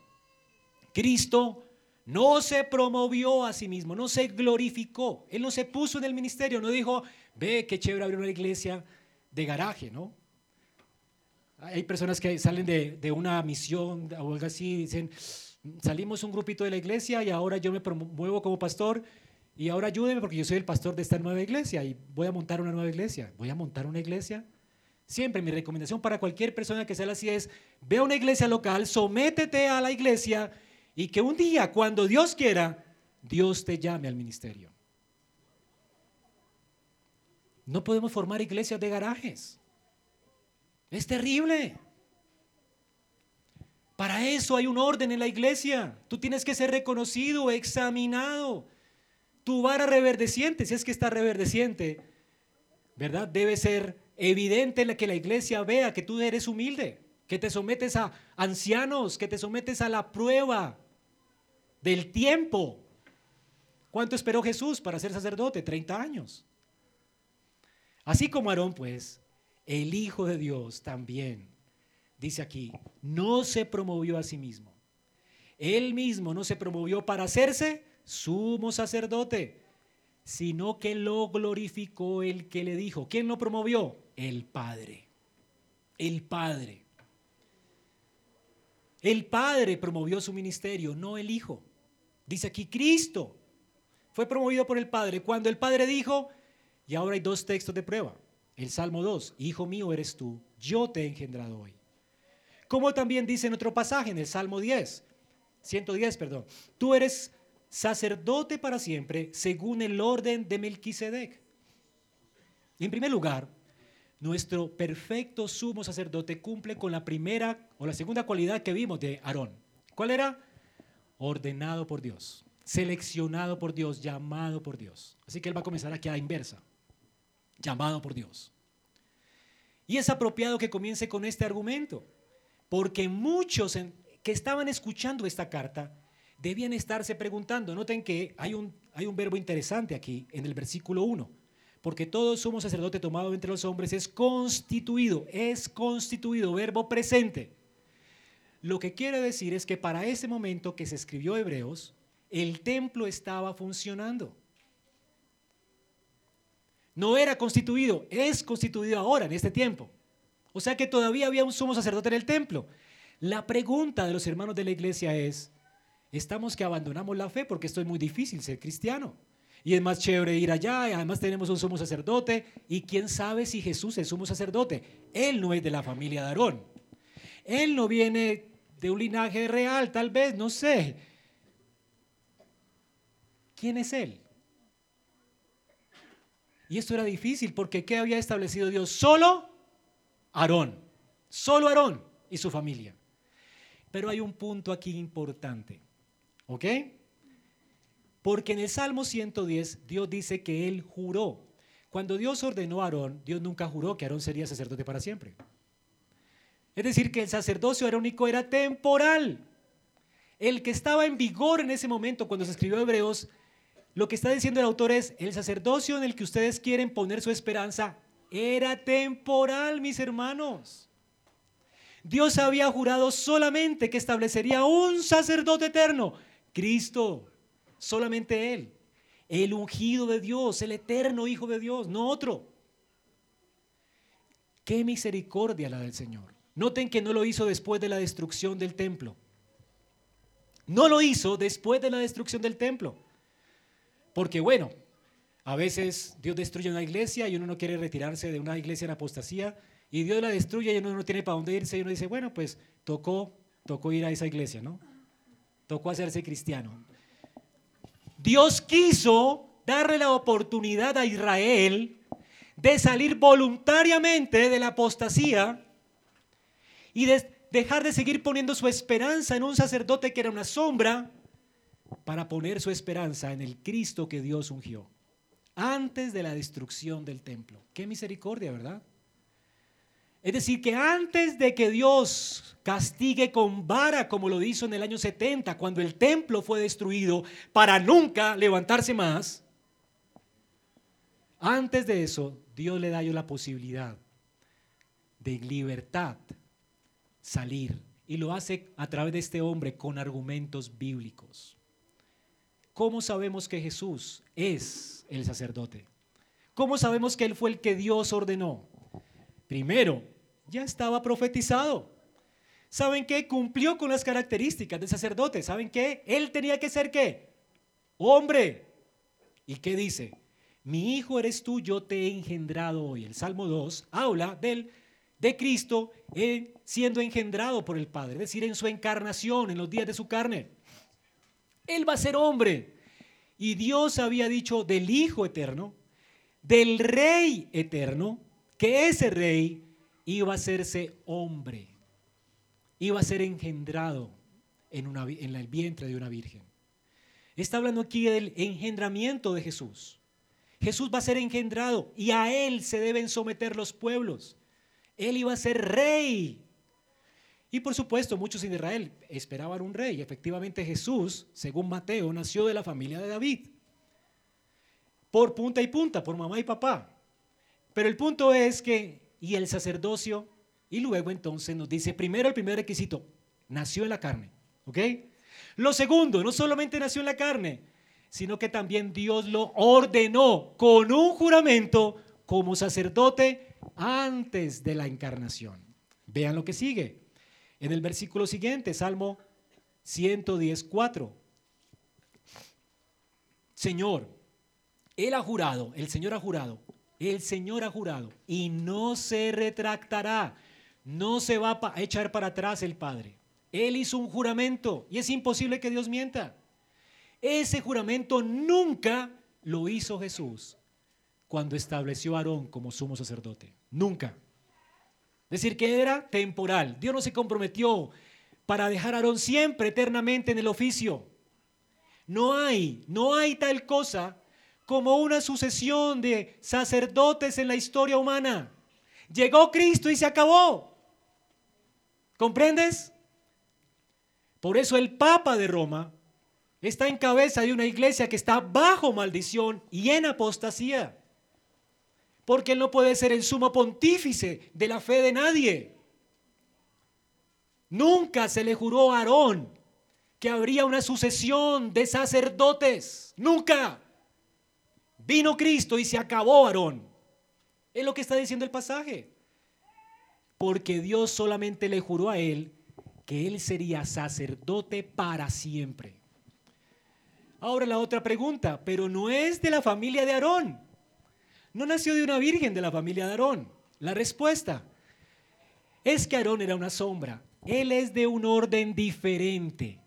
Cristo no se promovió a sí mismo, no se glorificó. Él no se puso en el ministerio, no dijo, ve qué chévere abrir una iglesia de garaje, ¿no? Hay personas que salen de, una misión o algo así dicen, salimos un grupito de la iglesia y ahora yo me promuevo como pastor y ahora ayúdeme porque yo soy el pastor de esta nueva iglesia y voy a montar una nueva iglesia. ¿Voy a montar una iglesia? Siempre mi recomendación para cualquier persona que sea así es, ve a una iglesia local, sométete a la iglesia y que un día, cuando Dios quiera, Dios te llame al ministerio. No podemos formar iglesias de garajes. Es terrible. Para eso hay un orden en la iglesia. Tú tienes que ser reconocido, examinado. Tu vara reverdeciente, si es que está reverdeciente, ¿verdad? Debe ser evidente que la iglesia vea que tú eres humilde, que te sometes a ancianos, que te sometes a la prueba del tiempo. ¿Cuánto esperó Jesús para ser sacerdote? 30 años. Así como Aarón, pues, el Hijo de Dios también, dice aquí, no se promovió a sí mismo. Él mismo no se promovió para hacerse sumo sacerdote, sino que lo glorificó el que le dijo. ¿Quién lo promovió? El Padre. El Padre. El Padre promovió su ministerio, no el Hijo. Dice aquí, Cristo fue promovido por el Padre cuando el Padre dijo, y ahora hay dos textos de prueba. El Salmo 2, Hijo mío eres tú, yo te he engendrado hoy. Como también dice en otro pasaje, en el Salmo 10, 110, perdón, tú eres sacerdote para siempre según el orden de Melquisedec. En primer lugar, nuestro perfecto sumo sacerdote cumple con la primera o la segunda cualidad que vimos de Aarón. ¿Cuál era? ordenado por Dios, seleccionado por Dios, llamado por Dios. Así que él va a comenzar aquí a la inversa, llamado por Dios. Y es apropiado que comience con este argumento, porque muchos que estaban escuchando esta carta debían estarse preguntando, noten que hay un, hay un verbo interesante aquí en el versículo 1, porque todo somos sacerdote tomado entre los hombres es constituido, es constituido, verbo presente. Lo que quiere decir es que para ese momento que se escribió Hebreos, el templo estaba funcionando. No era constituido, es constituido ahora, en este tiempo. O sea que todavía había un sumo sacerdote en el templo. La pregunta de los hermanos de la iglesia es, ¿estamos que abandonamos la fe porque esto es muy difícil ser cristiano? Y es más chévere ir allá, y además tenemos un sumo sacerdote, y quién sabe si Jesús es sumo sacerdote. Él no es de la familia de Aarón. Él no viene de un linaje real, tal vez, no sé. ¿Quién es Él? Y esto era difícil porque ¿qué había establecido Dios? Solo Aarón, solo Aarón y su familia. Pero hay un punto aquí importante, ¿ok? Porque en el Salmo 110 Dios dice que Él juró. Cuando Dios ordenó a Aarón, Dios nunca juró que Aarón sería sacerdote para siempre. Es decir, que el sacerdocio arónico era temporal. El que estaba en vigor en ese momento cuando se escribió Hebreos lo que está diciendo el autor es, el sacerdocio en el que ustedes quieren poner su esperanza era temporal, mis hermanos. Dios había jurado solamente que establecería un sacerdote eterno, Cristo, solamente Él, el ungido de Dios, el eterno Hijo de Dios, no otro. Qué misericordia la del Señor. Noten que no lo hizo después de la destrucción del templo. No lo hizo después de la destrucción del templo. Porque bueno, a veces Dios destruye una iglesia y uno no quiere retirarse de una iglesia en apostasía y Dios la destruye y uno no tiene para dónde irse y uno dice, bueno, pues tocó, tocó ir a esa iglesia, ¿no? Tocó hacerse cristiano. Dios quiso darle la oportunidad a Israel de salir voluntariamente de la apostasía y de dejar de seguir poniendo su esperanza en un sacerdote que era una sombra para poner su esperanza en el Cristo que Dios ungió antes de la destrucción del templo. Qué misericordia, ¿verdad? Es decir, que antes de que Dios castigue con vara, como lo hizo en el año 70, cuando el templo fue destruido, para nunca levantarse más, antes de eso, Dios le da yo la posibilidad de libertad salir. Y lo hace a través de este hombre con argumentos bíblicos. ¿Cómo sabemos que Jesús es el sacerdote? ¿Cómo sabemos que Él fue el que Dios ordenó? Primero, ya estaba profetizado. ¿Saben qué? Cumplió con las características del sacerdote. ¿Saben qué? Él tenía que ser qué? Hombre. ¿Y qué dice? Mi hijo eres tú, yo te he engendrado hoy. El Salmo 2 habla del, de Cristo siendo engendrado por el Padre, es decir, en su encarnación, en los días de su carne. Él va a ser hombre. Y Dios había dicho del Hijo eterno, del Rey eterno, que ese Rey iba a hacerse hombre, iba a ser engendrado en, en el vientre de una virgen. Está hablando aquí del engendramiento de Jesús. Jesús va a ser engendrado y a Él se deben someter los pueblos. Él iba a ser rey y por supuesto, muchos en Israel esperaban un rey. Efectivamente, Jesús, según Mateo, nació de la familia de David. Por punta y punta, por mamá y papá. Pero el punto es que, y el sacerdocio, y luego entonces nos dice, primero el primer requisito, nació en la carne. ¿Ok? Lo segundo, no solamente nació en la carne, sino que también Dios lo ordenó con un juramento como sacerdote antes de la encarnación. Vean lo que sigue. En el versículo siguiente, Salmo 114. Señor, Él ha jurado, el Señor ha jurado, el Señor ha jurado y no se retractará, no se va a echar para atrás el Padre. Él hizo un juramento y es imposible que Dios mienta. Ese juramento nunca lo hizo Jesús cuando estableció a Aarón como sumo sacerdote. Nunca. Es decir, que era temporal. Dios no se comprometió para dejar a Aarón siempre, eternamente en el oficio. No hay, no hay tal cosa como una sucesión de sacerdotes en la historia humana. Llegó Cristo y se acabó. ¿Comprendes? Por eso el Papa de Roma está en cabeza de una iglesia que está bajo maldición y en apostasía porque él no puede ser el sumo pontífice de la fe de nadie. Nunca se le juró a Aarón que habría una sucesión de sacerdotes. Nunca. Vino Cristo y se acabó Aarón. Es lo que está diciendo el pasaje. Porque Dios solamente le juró a él que él sería sacerdote para siempre. Ahora la otra pregunta, pero no es de la familia de Aarón. No nació de una virgen de la familia de Aarón. La respuesta es que Aarón era una sombra. Él es de un orden diferente.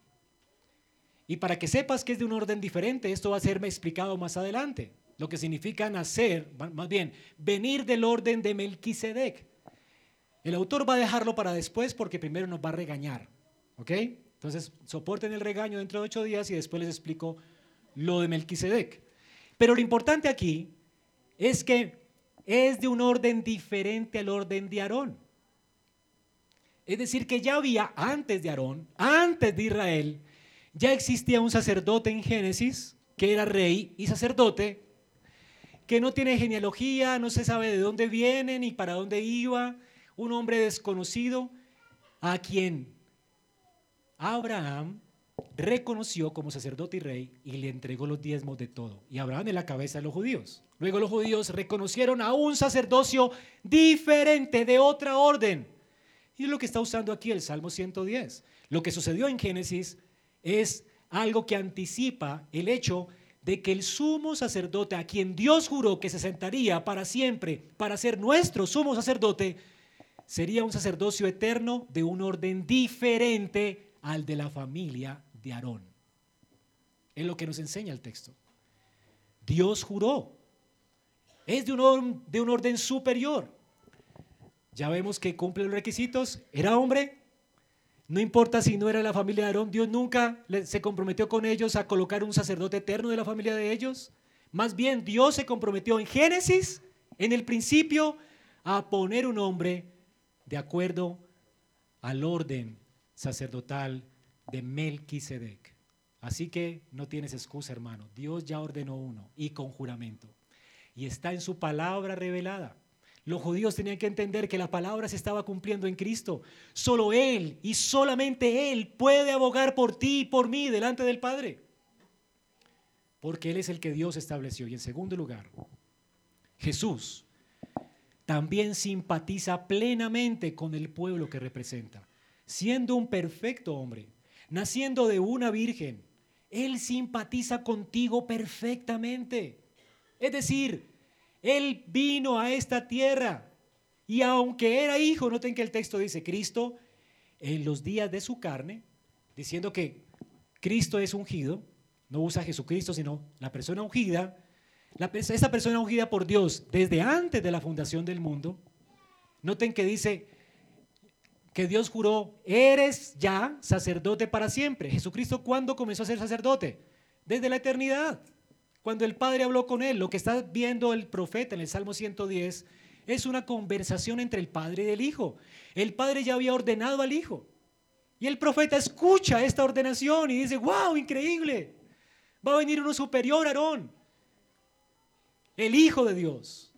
Y para que sepas que es de un orden diferente, esto va a ser explicado más adelante. Lo que significa nacer, más bien, venir del orden de Melquisedec. El autor va a dejarlo para después porque primero nos va a regañar. ¿Ok? Entonces, soporten el regaño dentro de ocho días y después les explico lo de Melquisedec. Pero lo importante aquí es que es de un orden diferente al orden de Aarón. Es decir, que ya había antes de Aarón, antes de Israel, ya existía un sacerdote en Génesis que era rey y sacerdote, que no tiene genealogía, no se sabe de dónde viene ni para dónde iba, un hombre desconocido, a quien Abraham reconoció como sacerdote y rey y le entregó los diezmos de todo. Y Abraham es la cabeza de los judíos. Luego los judíos reconocieron a un sacerdocio diferente de otra orden. Y es lo que está usando aquí el Salmo 110. Lo que sucedió en Génesis es algo que anticipa el hecho de que el sumo sacerdote a quien Dios juró que se sentaría para siempre para ser nuestro sumo sacerdote, sería un sacerdocio eterno de un orden diferente al de la familia de Aarón. Es lo que nos enseña el texto. Dios juró. Es de un, de un orden superior. Ya vemos que cumple los requisitos. Era hombre. No importa si no era la familia de Aarón, Dios nunca se comprometió con ellos a colocar un sacerdote eterno de la familia de ellos. Más bien, Dios se comprometió en Génesis, en el principio, a poner un hombre de acuerdo al orden sacerdotal de Melquisedec. Así que no tienes excusa, hermano. Dios ya ordenó uno y con juramento. Y está en su palabra revelada. Los judíos tenían que entender que la palabra se estaba cumpliendo en Cristo. Solo Él y solamente Él puede abogar por ti y por mí delante del Padre. Porque Él es el que Dios estableció. Y en segundo lugar, Jesús también simpatiza plenamente con el pueblo que representa. Siendo un perfecto hombre, naciendo de una virgen, Él simpatiza contigo perfectamente. Es decir, Él vino a esta tierra y aunque era hijo, noten que el texto dice Cristo en los días de su carne, diciendo que Cristo es ungido, no usa Jesucristo, sino la persona ungida, esa persona ungida por Dios desde antes de la fundación del mundo, noten que dice que Dios juró, eres ya sacerdote para siempre. Jesucristo, ¿cuándo comenzó a ser sacerdote? Desde la eternidad. Cuando el Padre habló con él, lo que está viendo el profeta en el Salmo 110 es una conversación entre el Padre y el Hijo. El Padre ya había ordenado al Hijo. Y el profeta escucha esta ordenación y dice, wow, increíble. Va a venir uno superior, Aarón el Hijo de Dios,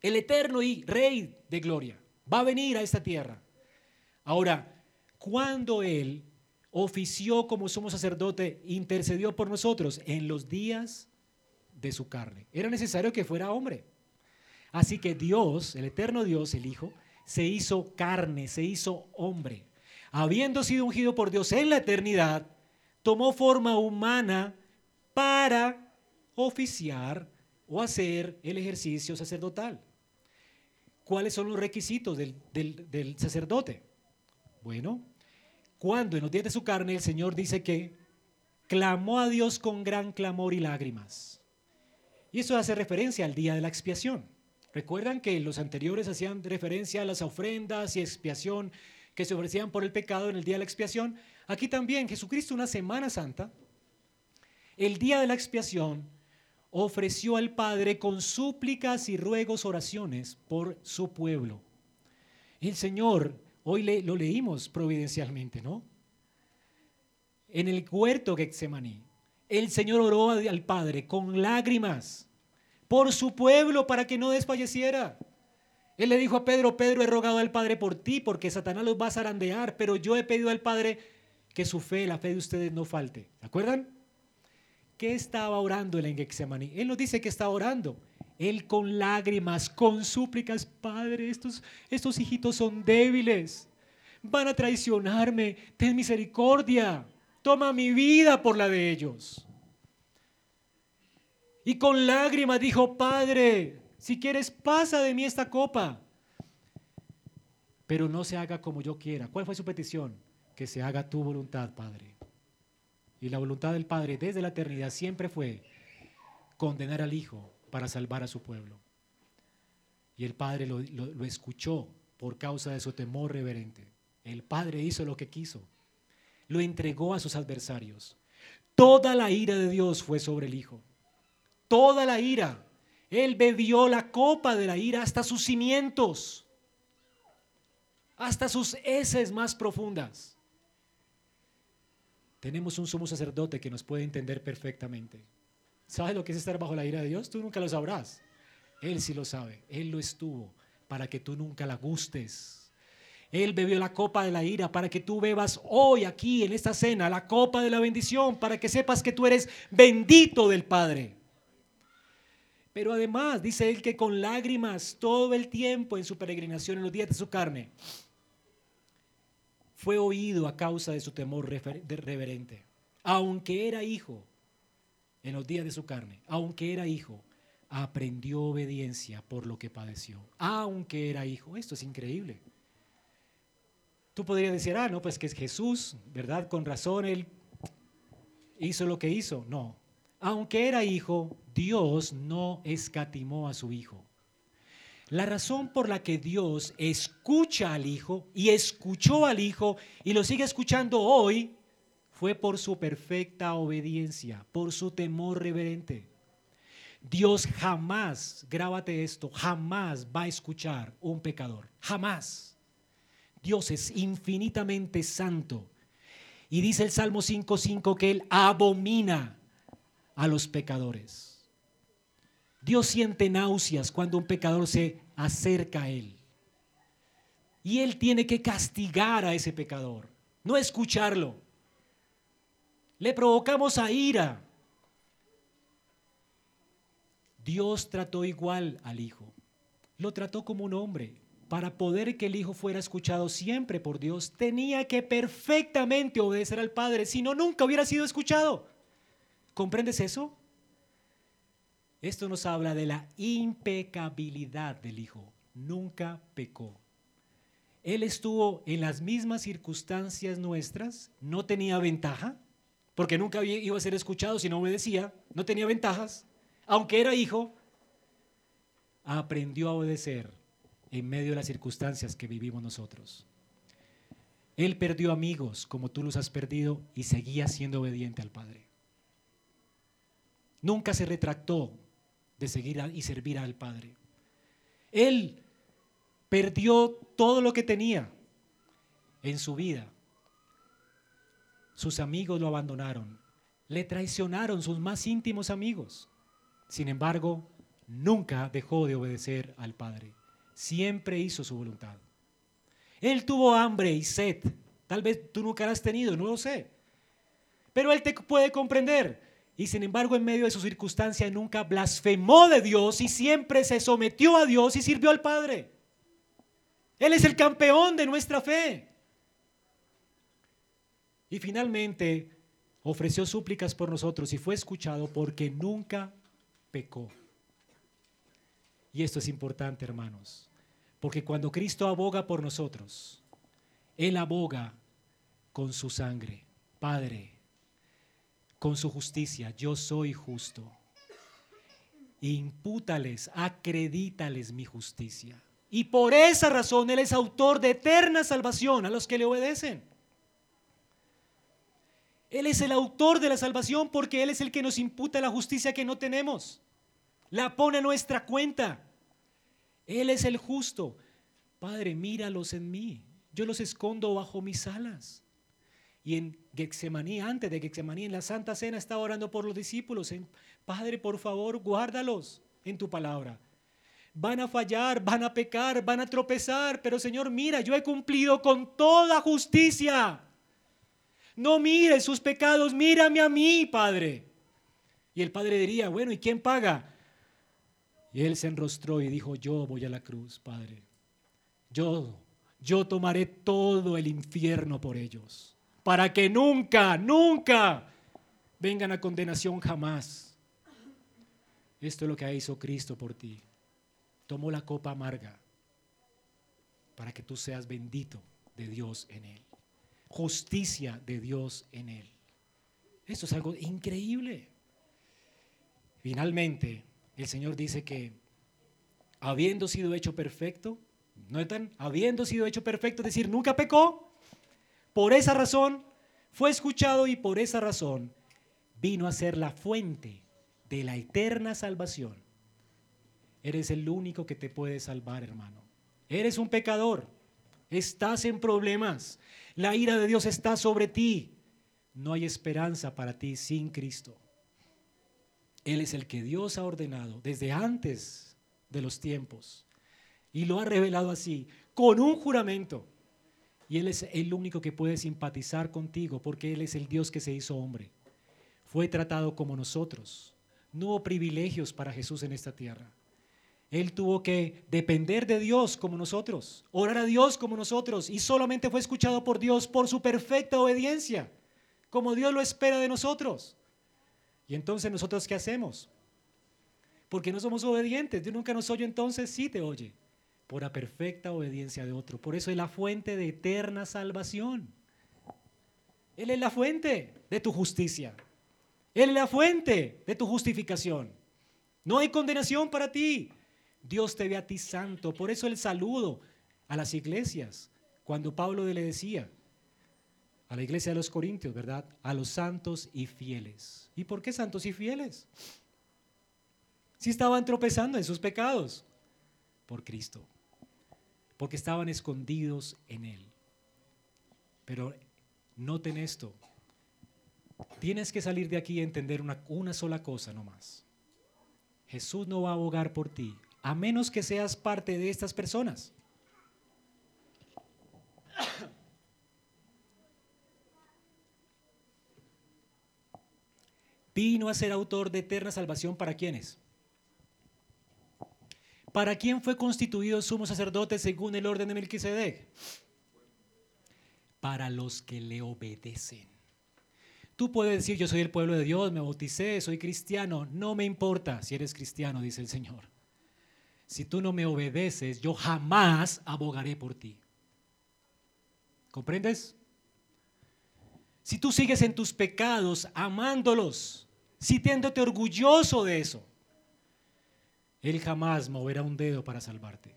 el eterno y Rey de gloria, va a venir a esta tierra. Ahora, cuando Él ofició como sumo sacerdote, intercedió por nosotros en los días de su carne. Era necesario que fuera hombre. Así que Dios, el eterno Dios, el Hijo, se hizo carne, se hizo hombre. Habiendo sido ungido por Dios en la eternidad, tomó forma humana para oficiar o hacer el ejercicio sacerdotal. ¿Cuáles son los requisitos del, sacerdote? Bueno, cuando en los días de su carne el Señor dice que clamó a Dios con gran clamor y lágrimas. Y eso hace referencia al día de la expiación. Recuerdan que los anteriores hacían referencia a las ofrendas y expiación que se ofrecían por el pecado en el día de la expiación. Aquí también Jesucristo, una Semana Santa, el día de la expiación, ofreció al Padre con súplicas y ruegos oraciones por su pueblo. El Señor, hoy lo leímos providencialmente, ¿no? En el huerto Getsemaní, el Señor oró al Padre con lágrimas por su pueblo para que no desfalleciera. Él le dijo a Pedro, Pedro, he rogado al Padre por ti porque Satanás los va a zarandear, pero yo he pedido al Padre que su fe, la fe de ustedes no falte. ¿Se acuerdan? ¿Qué estaba orando él en Getsemaní? Él nos dice que estaba orando. Él con lágrimas, con súplicas, Padre, estos, estos hijitos son débiles. Van a traicionarme. Ten misericordia. Toma mi vida por la de ellos. Y con lágrimas dijo, Padre, si quieres, pasa de mí esta copa. Pero no se haga como yo quiera. ¿Cuál fue su petición? Que se haga tu voluntad, Padre. Y la voluntad del Padre desde la eternidad siempre fue condenar al Hijo para salvar a su pueblo. Y el Padre lo, escuchó por causa de su temor reverente. El Padre hizo lo que quiso. Lo entregó a sus adversarios. Toda la ira de Dios fue sobre el Hijo. Toda la ira. Él bebió la copa de la ira hasta sus cimientos, hasta sus heces más profundas. Tenemos un sumo sacerdote que nos puede entender perfectamente. ¿Sabes lo que es estar bajo la ira de Dios? Tú nunca lo sabrás. Él sí lo sabe. Él lo estuvo para que tú nunca la gustes. Él bebió la copa de la ira para que tú bebas hoy aquí en esta cena la copa de la bendición, para que sepas que tú eres bendito del Padre. Pero además dice él que con lágrimas todo el tiempo en su peregrinación, en los días de su carne, fue oído a causa de su temor reverente. Aunque era hijo, en los días de su carne, aunque era hijo, aprendió obediencia por lo que padeció. Aunque era hijo, esto es increíble. Tú podrías decir, ah, no, pues que es Jesús, ¿verdad? Con razón él hizo lo que hizo. No, aunque era hijo, Dios no escatimó a su hijo. La razón por la que Dios escucha al Hijo y escuchó al Hijo y lo sigue escuchando hoy fue por su perfecta obediencia, por su temor reverente. Dios jamás, grábate esto, jamás va a escuchar un pecador, jamás. Dios es infinitamente santo. Y dice el Salmo 5.5 que Él abomina a los pecadores. Dios siente náuseas cuando un pecador se acerca a Él. Y Él tiene que castigar a ese pecador, no escucharlo. Le provocamos a ira. Dios trató igual al Hijo. Lo trató como un hombre. Para poder que el Hijo fuera escuchado siempre por Dios, tenía que perfectamente obedecer al Padre, si no, nunca hubiera sido escuchado. ¿Comprendes eso? Esto nos habla de la impecabilidad del Hijo. Nunca pecó. Él estuvo en las mismas circunstancias nuestras, no tenía ventaja, porque nunca iba a ser escuchado si no obedecía, no tenía ventajas, aunque era hijo, aprendió a obedecer en medio de las circunstancias que vivimos nosotros. Él perdió amigos como tú los has perdido y seguía siendo obediente al Padre. Nunca se retractó de seguir y servir al Padre. Él perdió todo lo que tenía en su vida. Sus amigos lo abandonaron, le traicionaron sus más íntimos amigos. Sin embargo, nunca dejó de obedecer al Padre. Siempre hizo su voluntad. Él tuvo hambre y sed. Tal vez tú nunca la has tenido, no lo sé. Pero Él te puede comprender. Y sin embargo, en medio de su circunstancia, nunca blasfemó de Dios y siempre se sometió a Dios y sirvió al Padre. Él es el campeón de nuestra fe. Y finalmente ofreció súplicas por nosotros y fue escuchado porque nunca pecó. Y esto es importante, hermanos, porque cuando Cristo aboga por nosotros, Él aboga con su sangre. Padre, con su justicia, yo soy justo. Impútales, acredítales mi justicia. Y por esa razón Él es autor de eterna salvación a los que le obedecen. Él es el autor de la salvación porque Él es el que nos imputa la justicia que no tenemos. La pone a nuestra cuenta. Él es el justo. Padre, míralos en mí. Yo los escondo bajo mis alas. Y en Getsemaní, antes de Getsemaní, en la Santa Cena, estaba orando por los discípulos. En, Padre, por favor, guárdalos en tu palabra. Van a fallar, van a pecar, van a tropezar, pero Señor, mira, yo he cumplido con toda justicia. No mires sus pecados, mírame a mí, Padre. Y el padre diría, bueno, ¿y quién paga? Y él se enrostró y dijo, yo voy a la cruz, Padre. Yo, yo tomaré todo el infierno por ellos, para que nunca, nunca vengan a condenación jamás. Esto es lo que hizo Cristo por ti. Tomó la copa amarga para que tú seas bendito de Dios en él. Justicia de Dios en él. Esto es algo increíble. Finalmente, el Señor dice que habiendo sido hecho perfecto, ¿no están? Habiendo sido hecho perfecto, es decir, nunca pecó, por esa razón fue escuchado y por esa razón vino a ser la fuente de la eterna salvación. Eres el único que te puede salvar, hermano. Eres un pecador. Estás en problemas. La ira de Dios está sobre ti. No hay esperanza para ti sin Cristo. Él es el que Dios ha ordenado desde antes de los tiempos y lo ha revelado así, con un juramento. Y Él es el único que puede simpatizar contigo porque Él es el Dios que se hizo hombre. Fue tratado como nosotros. No hubo privilegios para Jesús en esta tierra. Él tuvo que depender de Dios como nosotros, orar a Dios como nosotros y solamente fue escuchado por Dios por su perfecta obediencia, como Dios lo espera de nosotros. Y entonces nosotros qué hacemos? Porque no somos obedientes. Dios nunca nos oye, entonces sí te oye. Por la perfecta obediencia de otro. Por eso es la fuente de eterna salvación. Él es la fuente de tu justicia. Él es la fuente de tu justificación. No hay condenación para ti. Dios te ve a ti santo. Por eso el saludo a las iglesias. Cuando Pablo le decía, a la iglesia de los Corintios, ¿verdad? A los santos y fieles. ¿Y por qué santos y fieles? Si estaban tropezando en sus pecados, por Cristo, porque estaban escondidos en Él. Pero noten esto, tienes que salir de aquí y entender una, una sola cosa nomás. Jesús no va a abogar por ti, a menos que seas parte de estas personas. Vino a ser autor de eterna salvación para quienes. ¿Para quién fue constituido sumo sacerdote según el orden de Melquisedec? Para los que le obedecen. Tú puedes decir, yo soy el pueblo de Dios, me bauticé, soy cristiano. No me importa si eres cristiano, dice el Señor. Si tú no me obedeces, yo jamás abogaré por ti. ¿Comprendes? Si tú sigues en tus pecados amándolos, sintiéndote orgulloso de eso, Él jamás moverá un dedo para salvarte.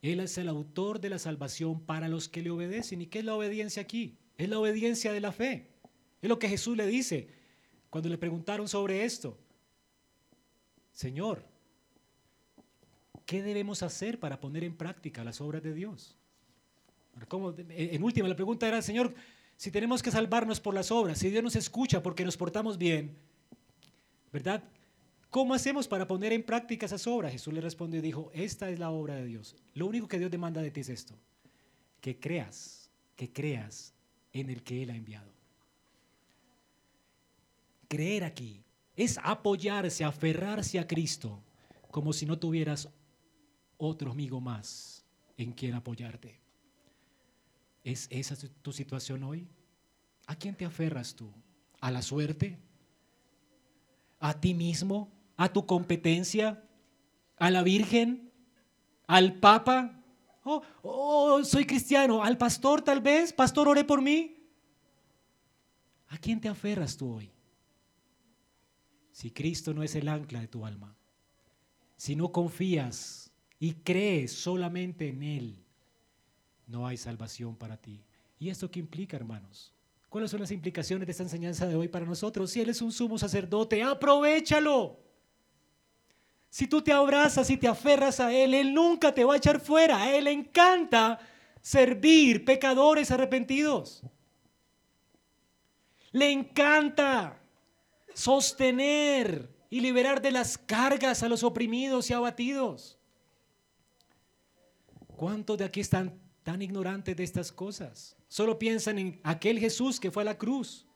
Él es el autor de la salvación para los que le obedecen. ¿Y qué es la obediencia aquí? Es la obediencia de la fe. Es lo que Jesús le dice cuando le preguntaron sobre esto. Señor, ¿qué debemos hacer para poner en práctica las obras de Dios? En última, la pregunta era, Señor, si tenemos que salvarnos por las obras, si Dios nos escucha porque nos portamos bien, ¿verdad? ¿Cómo hacemos para poner en práctica esas obras? Jesús le respondió y dijo, esta es la obra de Dios. Lo único que Dios demanda de ti es esto, que creas, que creas en el que Él ha enviado. Creer aquí es apoyarse, aferrarse a Cristo, como si no tuvieras otro amigo más en quien apoyarte. ¿Es esa tu situación hoy? ¿A quién te aferras tú? ¿A la suerte? ¿A ti mismo? ¿A tu competencia? ¿A la Virgen? ¿Al Papa? Oh, oh, soy cristiano. ¿Al pastor tal vez? ¿Pastor, ore por mí? ¿A quién te aferras tú hoy? Si Cristo no es el ancla de tu alma, si no confías y crees solamente en Él, no hay salvación para ti. ¿Y esto qué implica, hermanos? ¿Cuáles son las implicaciones de esta enseñanza de hoy para nosotros? Si Él es un sumo sacerdote, aprovechalo. Si tú te abrazas y te aferras a Él, Él nunca te va a echar fuera. A Él le encanta servir pecadores arrepentidos. Le encanta sostener y liberar de las cargas a los oprimidos y abatidos. ¿Cuántos de aquí están tan ignorantes de estas cosas. Solo piensan en aquel Jesús que fue a la cruz,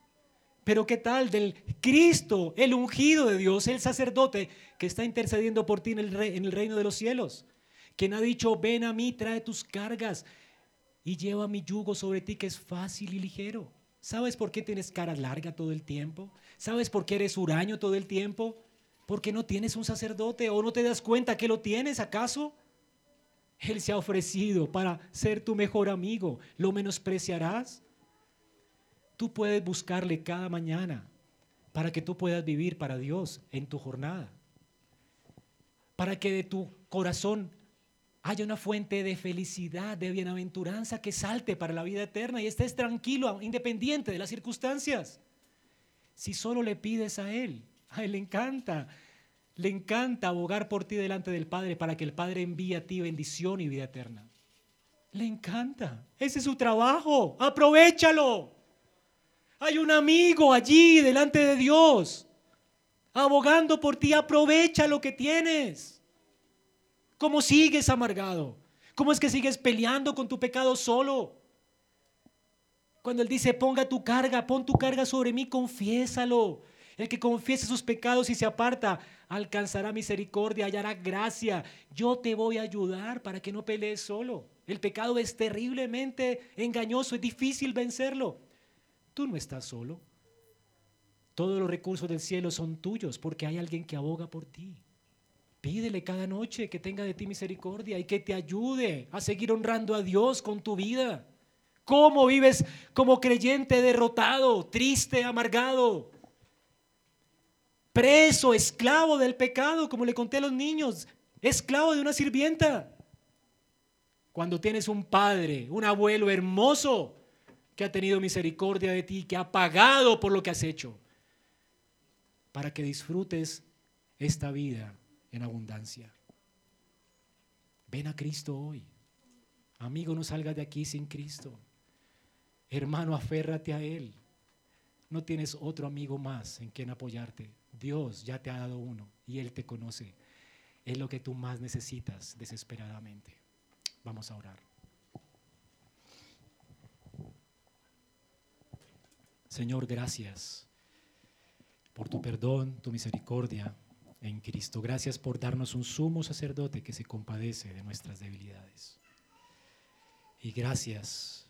Pero ¿qué tal del Cristo, el ungido de Dios, el sacerdote que está intercediendo por ti en el, reino de los cielos? Quien ha dicho, ven a mí, trae tus cargas y lleva mi yugo sobre ti que es fácil y ligero. ¿Sabes por qué tienes cara larga todo el tiempo? ¿Sabes por qué eres huraño todo el tiempo? Porque no tienes un sacerdote o no te das cuenta que lo tienes acaso. Él se ha ofrecido para ser tu mejor amigo. ¿Lo menospreciarás? Tú puedes buscarle cada mañana para que tú puedas vivir para Dios en tu jornada. Para que de tu corazón haya una fuente de felicidad, de bienaventuranza que salte para la vida eterna y estés tranquilo, independiente de las circunstancias. Si solo le pides a Él, a Él le encanta, le encanta abogar por ti delante del Padre para que el Padre envíe a ti bendición y vida eterna. Le encanta. Ese es su trabajo. Aprovechalo. Hay un amigo allí delante de Dios, abogando por ti. Aprovecha lo que tienes. ¿Cómo sigues amargado? ¿Cómo es que sigues peleando con tu pecado solo? Cuando Él dice, ponga tu carga, pon tu carga sobre mí, confiésalo. El que confiese sus pecados y se aparta, alcanzará misericordia, hallará gracia. Yo te voy a ayudar para que no pelees solo. El pecado es terriblemente engañoso, es difícil vencerlo. Tú no estás solo. Todos los recursos del cielo son tuyos porque hay alguien que aboga por ti. Pídele cada noche que tenga de ti misericordia y que te ayude a seguir honrando a Dios con tu vida. ¿Cómo vives como creyente derrotado, triste, amargado? Preso, esclavo del pecado, como le conté a los niños, esclavo de una sirvienta. Cuando tienes un padre, un abuelo hermoso que ha tenido misericordia de ti, que ha pagado por lo que has hecho, para que disfrutes esta vida en abundancia. Ven a Cristo hoy. Amigo, no salgas de aquí sin Cristo. Hermano, aférrate a Él. No tienes otro amigo más en quien apoyarte. Dios ya te ha dado uno y Él te conoce. Es lo que tú más necesitas desesperadamente. Vamos a orar. Señor, gracias por tu perdón, tu misericordia en Cristo. Gracias por darnos un sumo sacerdote que se compadece de nuestras debilidades. Y gracias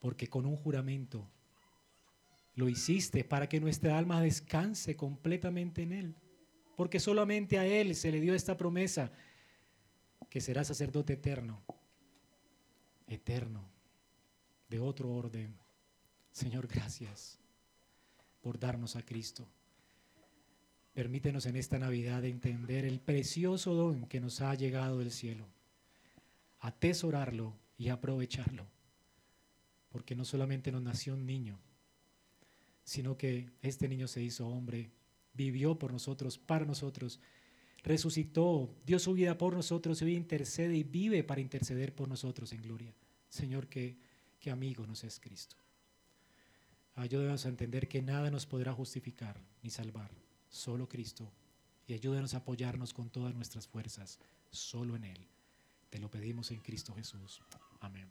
porque con un juramento lo hiciste para que nuestra alma descanse completamente en Él. Porque solamente a Él se le dio esta promesa que será sacerdote eterno, eterno, de otro orden Señor, gracias por darnos a Cristo. Permítenos en esta Navidad entender el precioso don que nos ha llegado del cielo, atesorarlo y aprovecharlo, porque no solamente nos nació un niño, sino que este niño se hizo hombre, vivió por nosotros, para nosotros, resucitó, dio su vida por nosotros, hoy intercede y vive para interceder por nosotros en gloria. Señor, que, amigo nos es Cristo. Ayúdanos a entender que nada nos podrá justificar ni salvar, solo Cristo. Y ayúdanos a apoyarnos con todas nuestras fuerzas, solo en Él. Te lo pedimos en Cristo Jesús. Amén.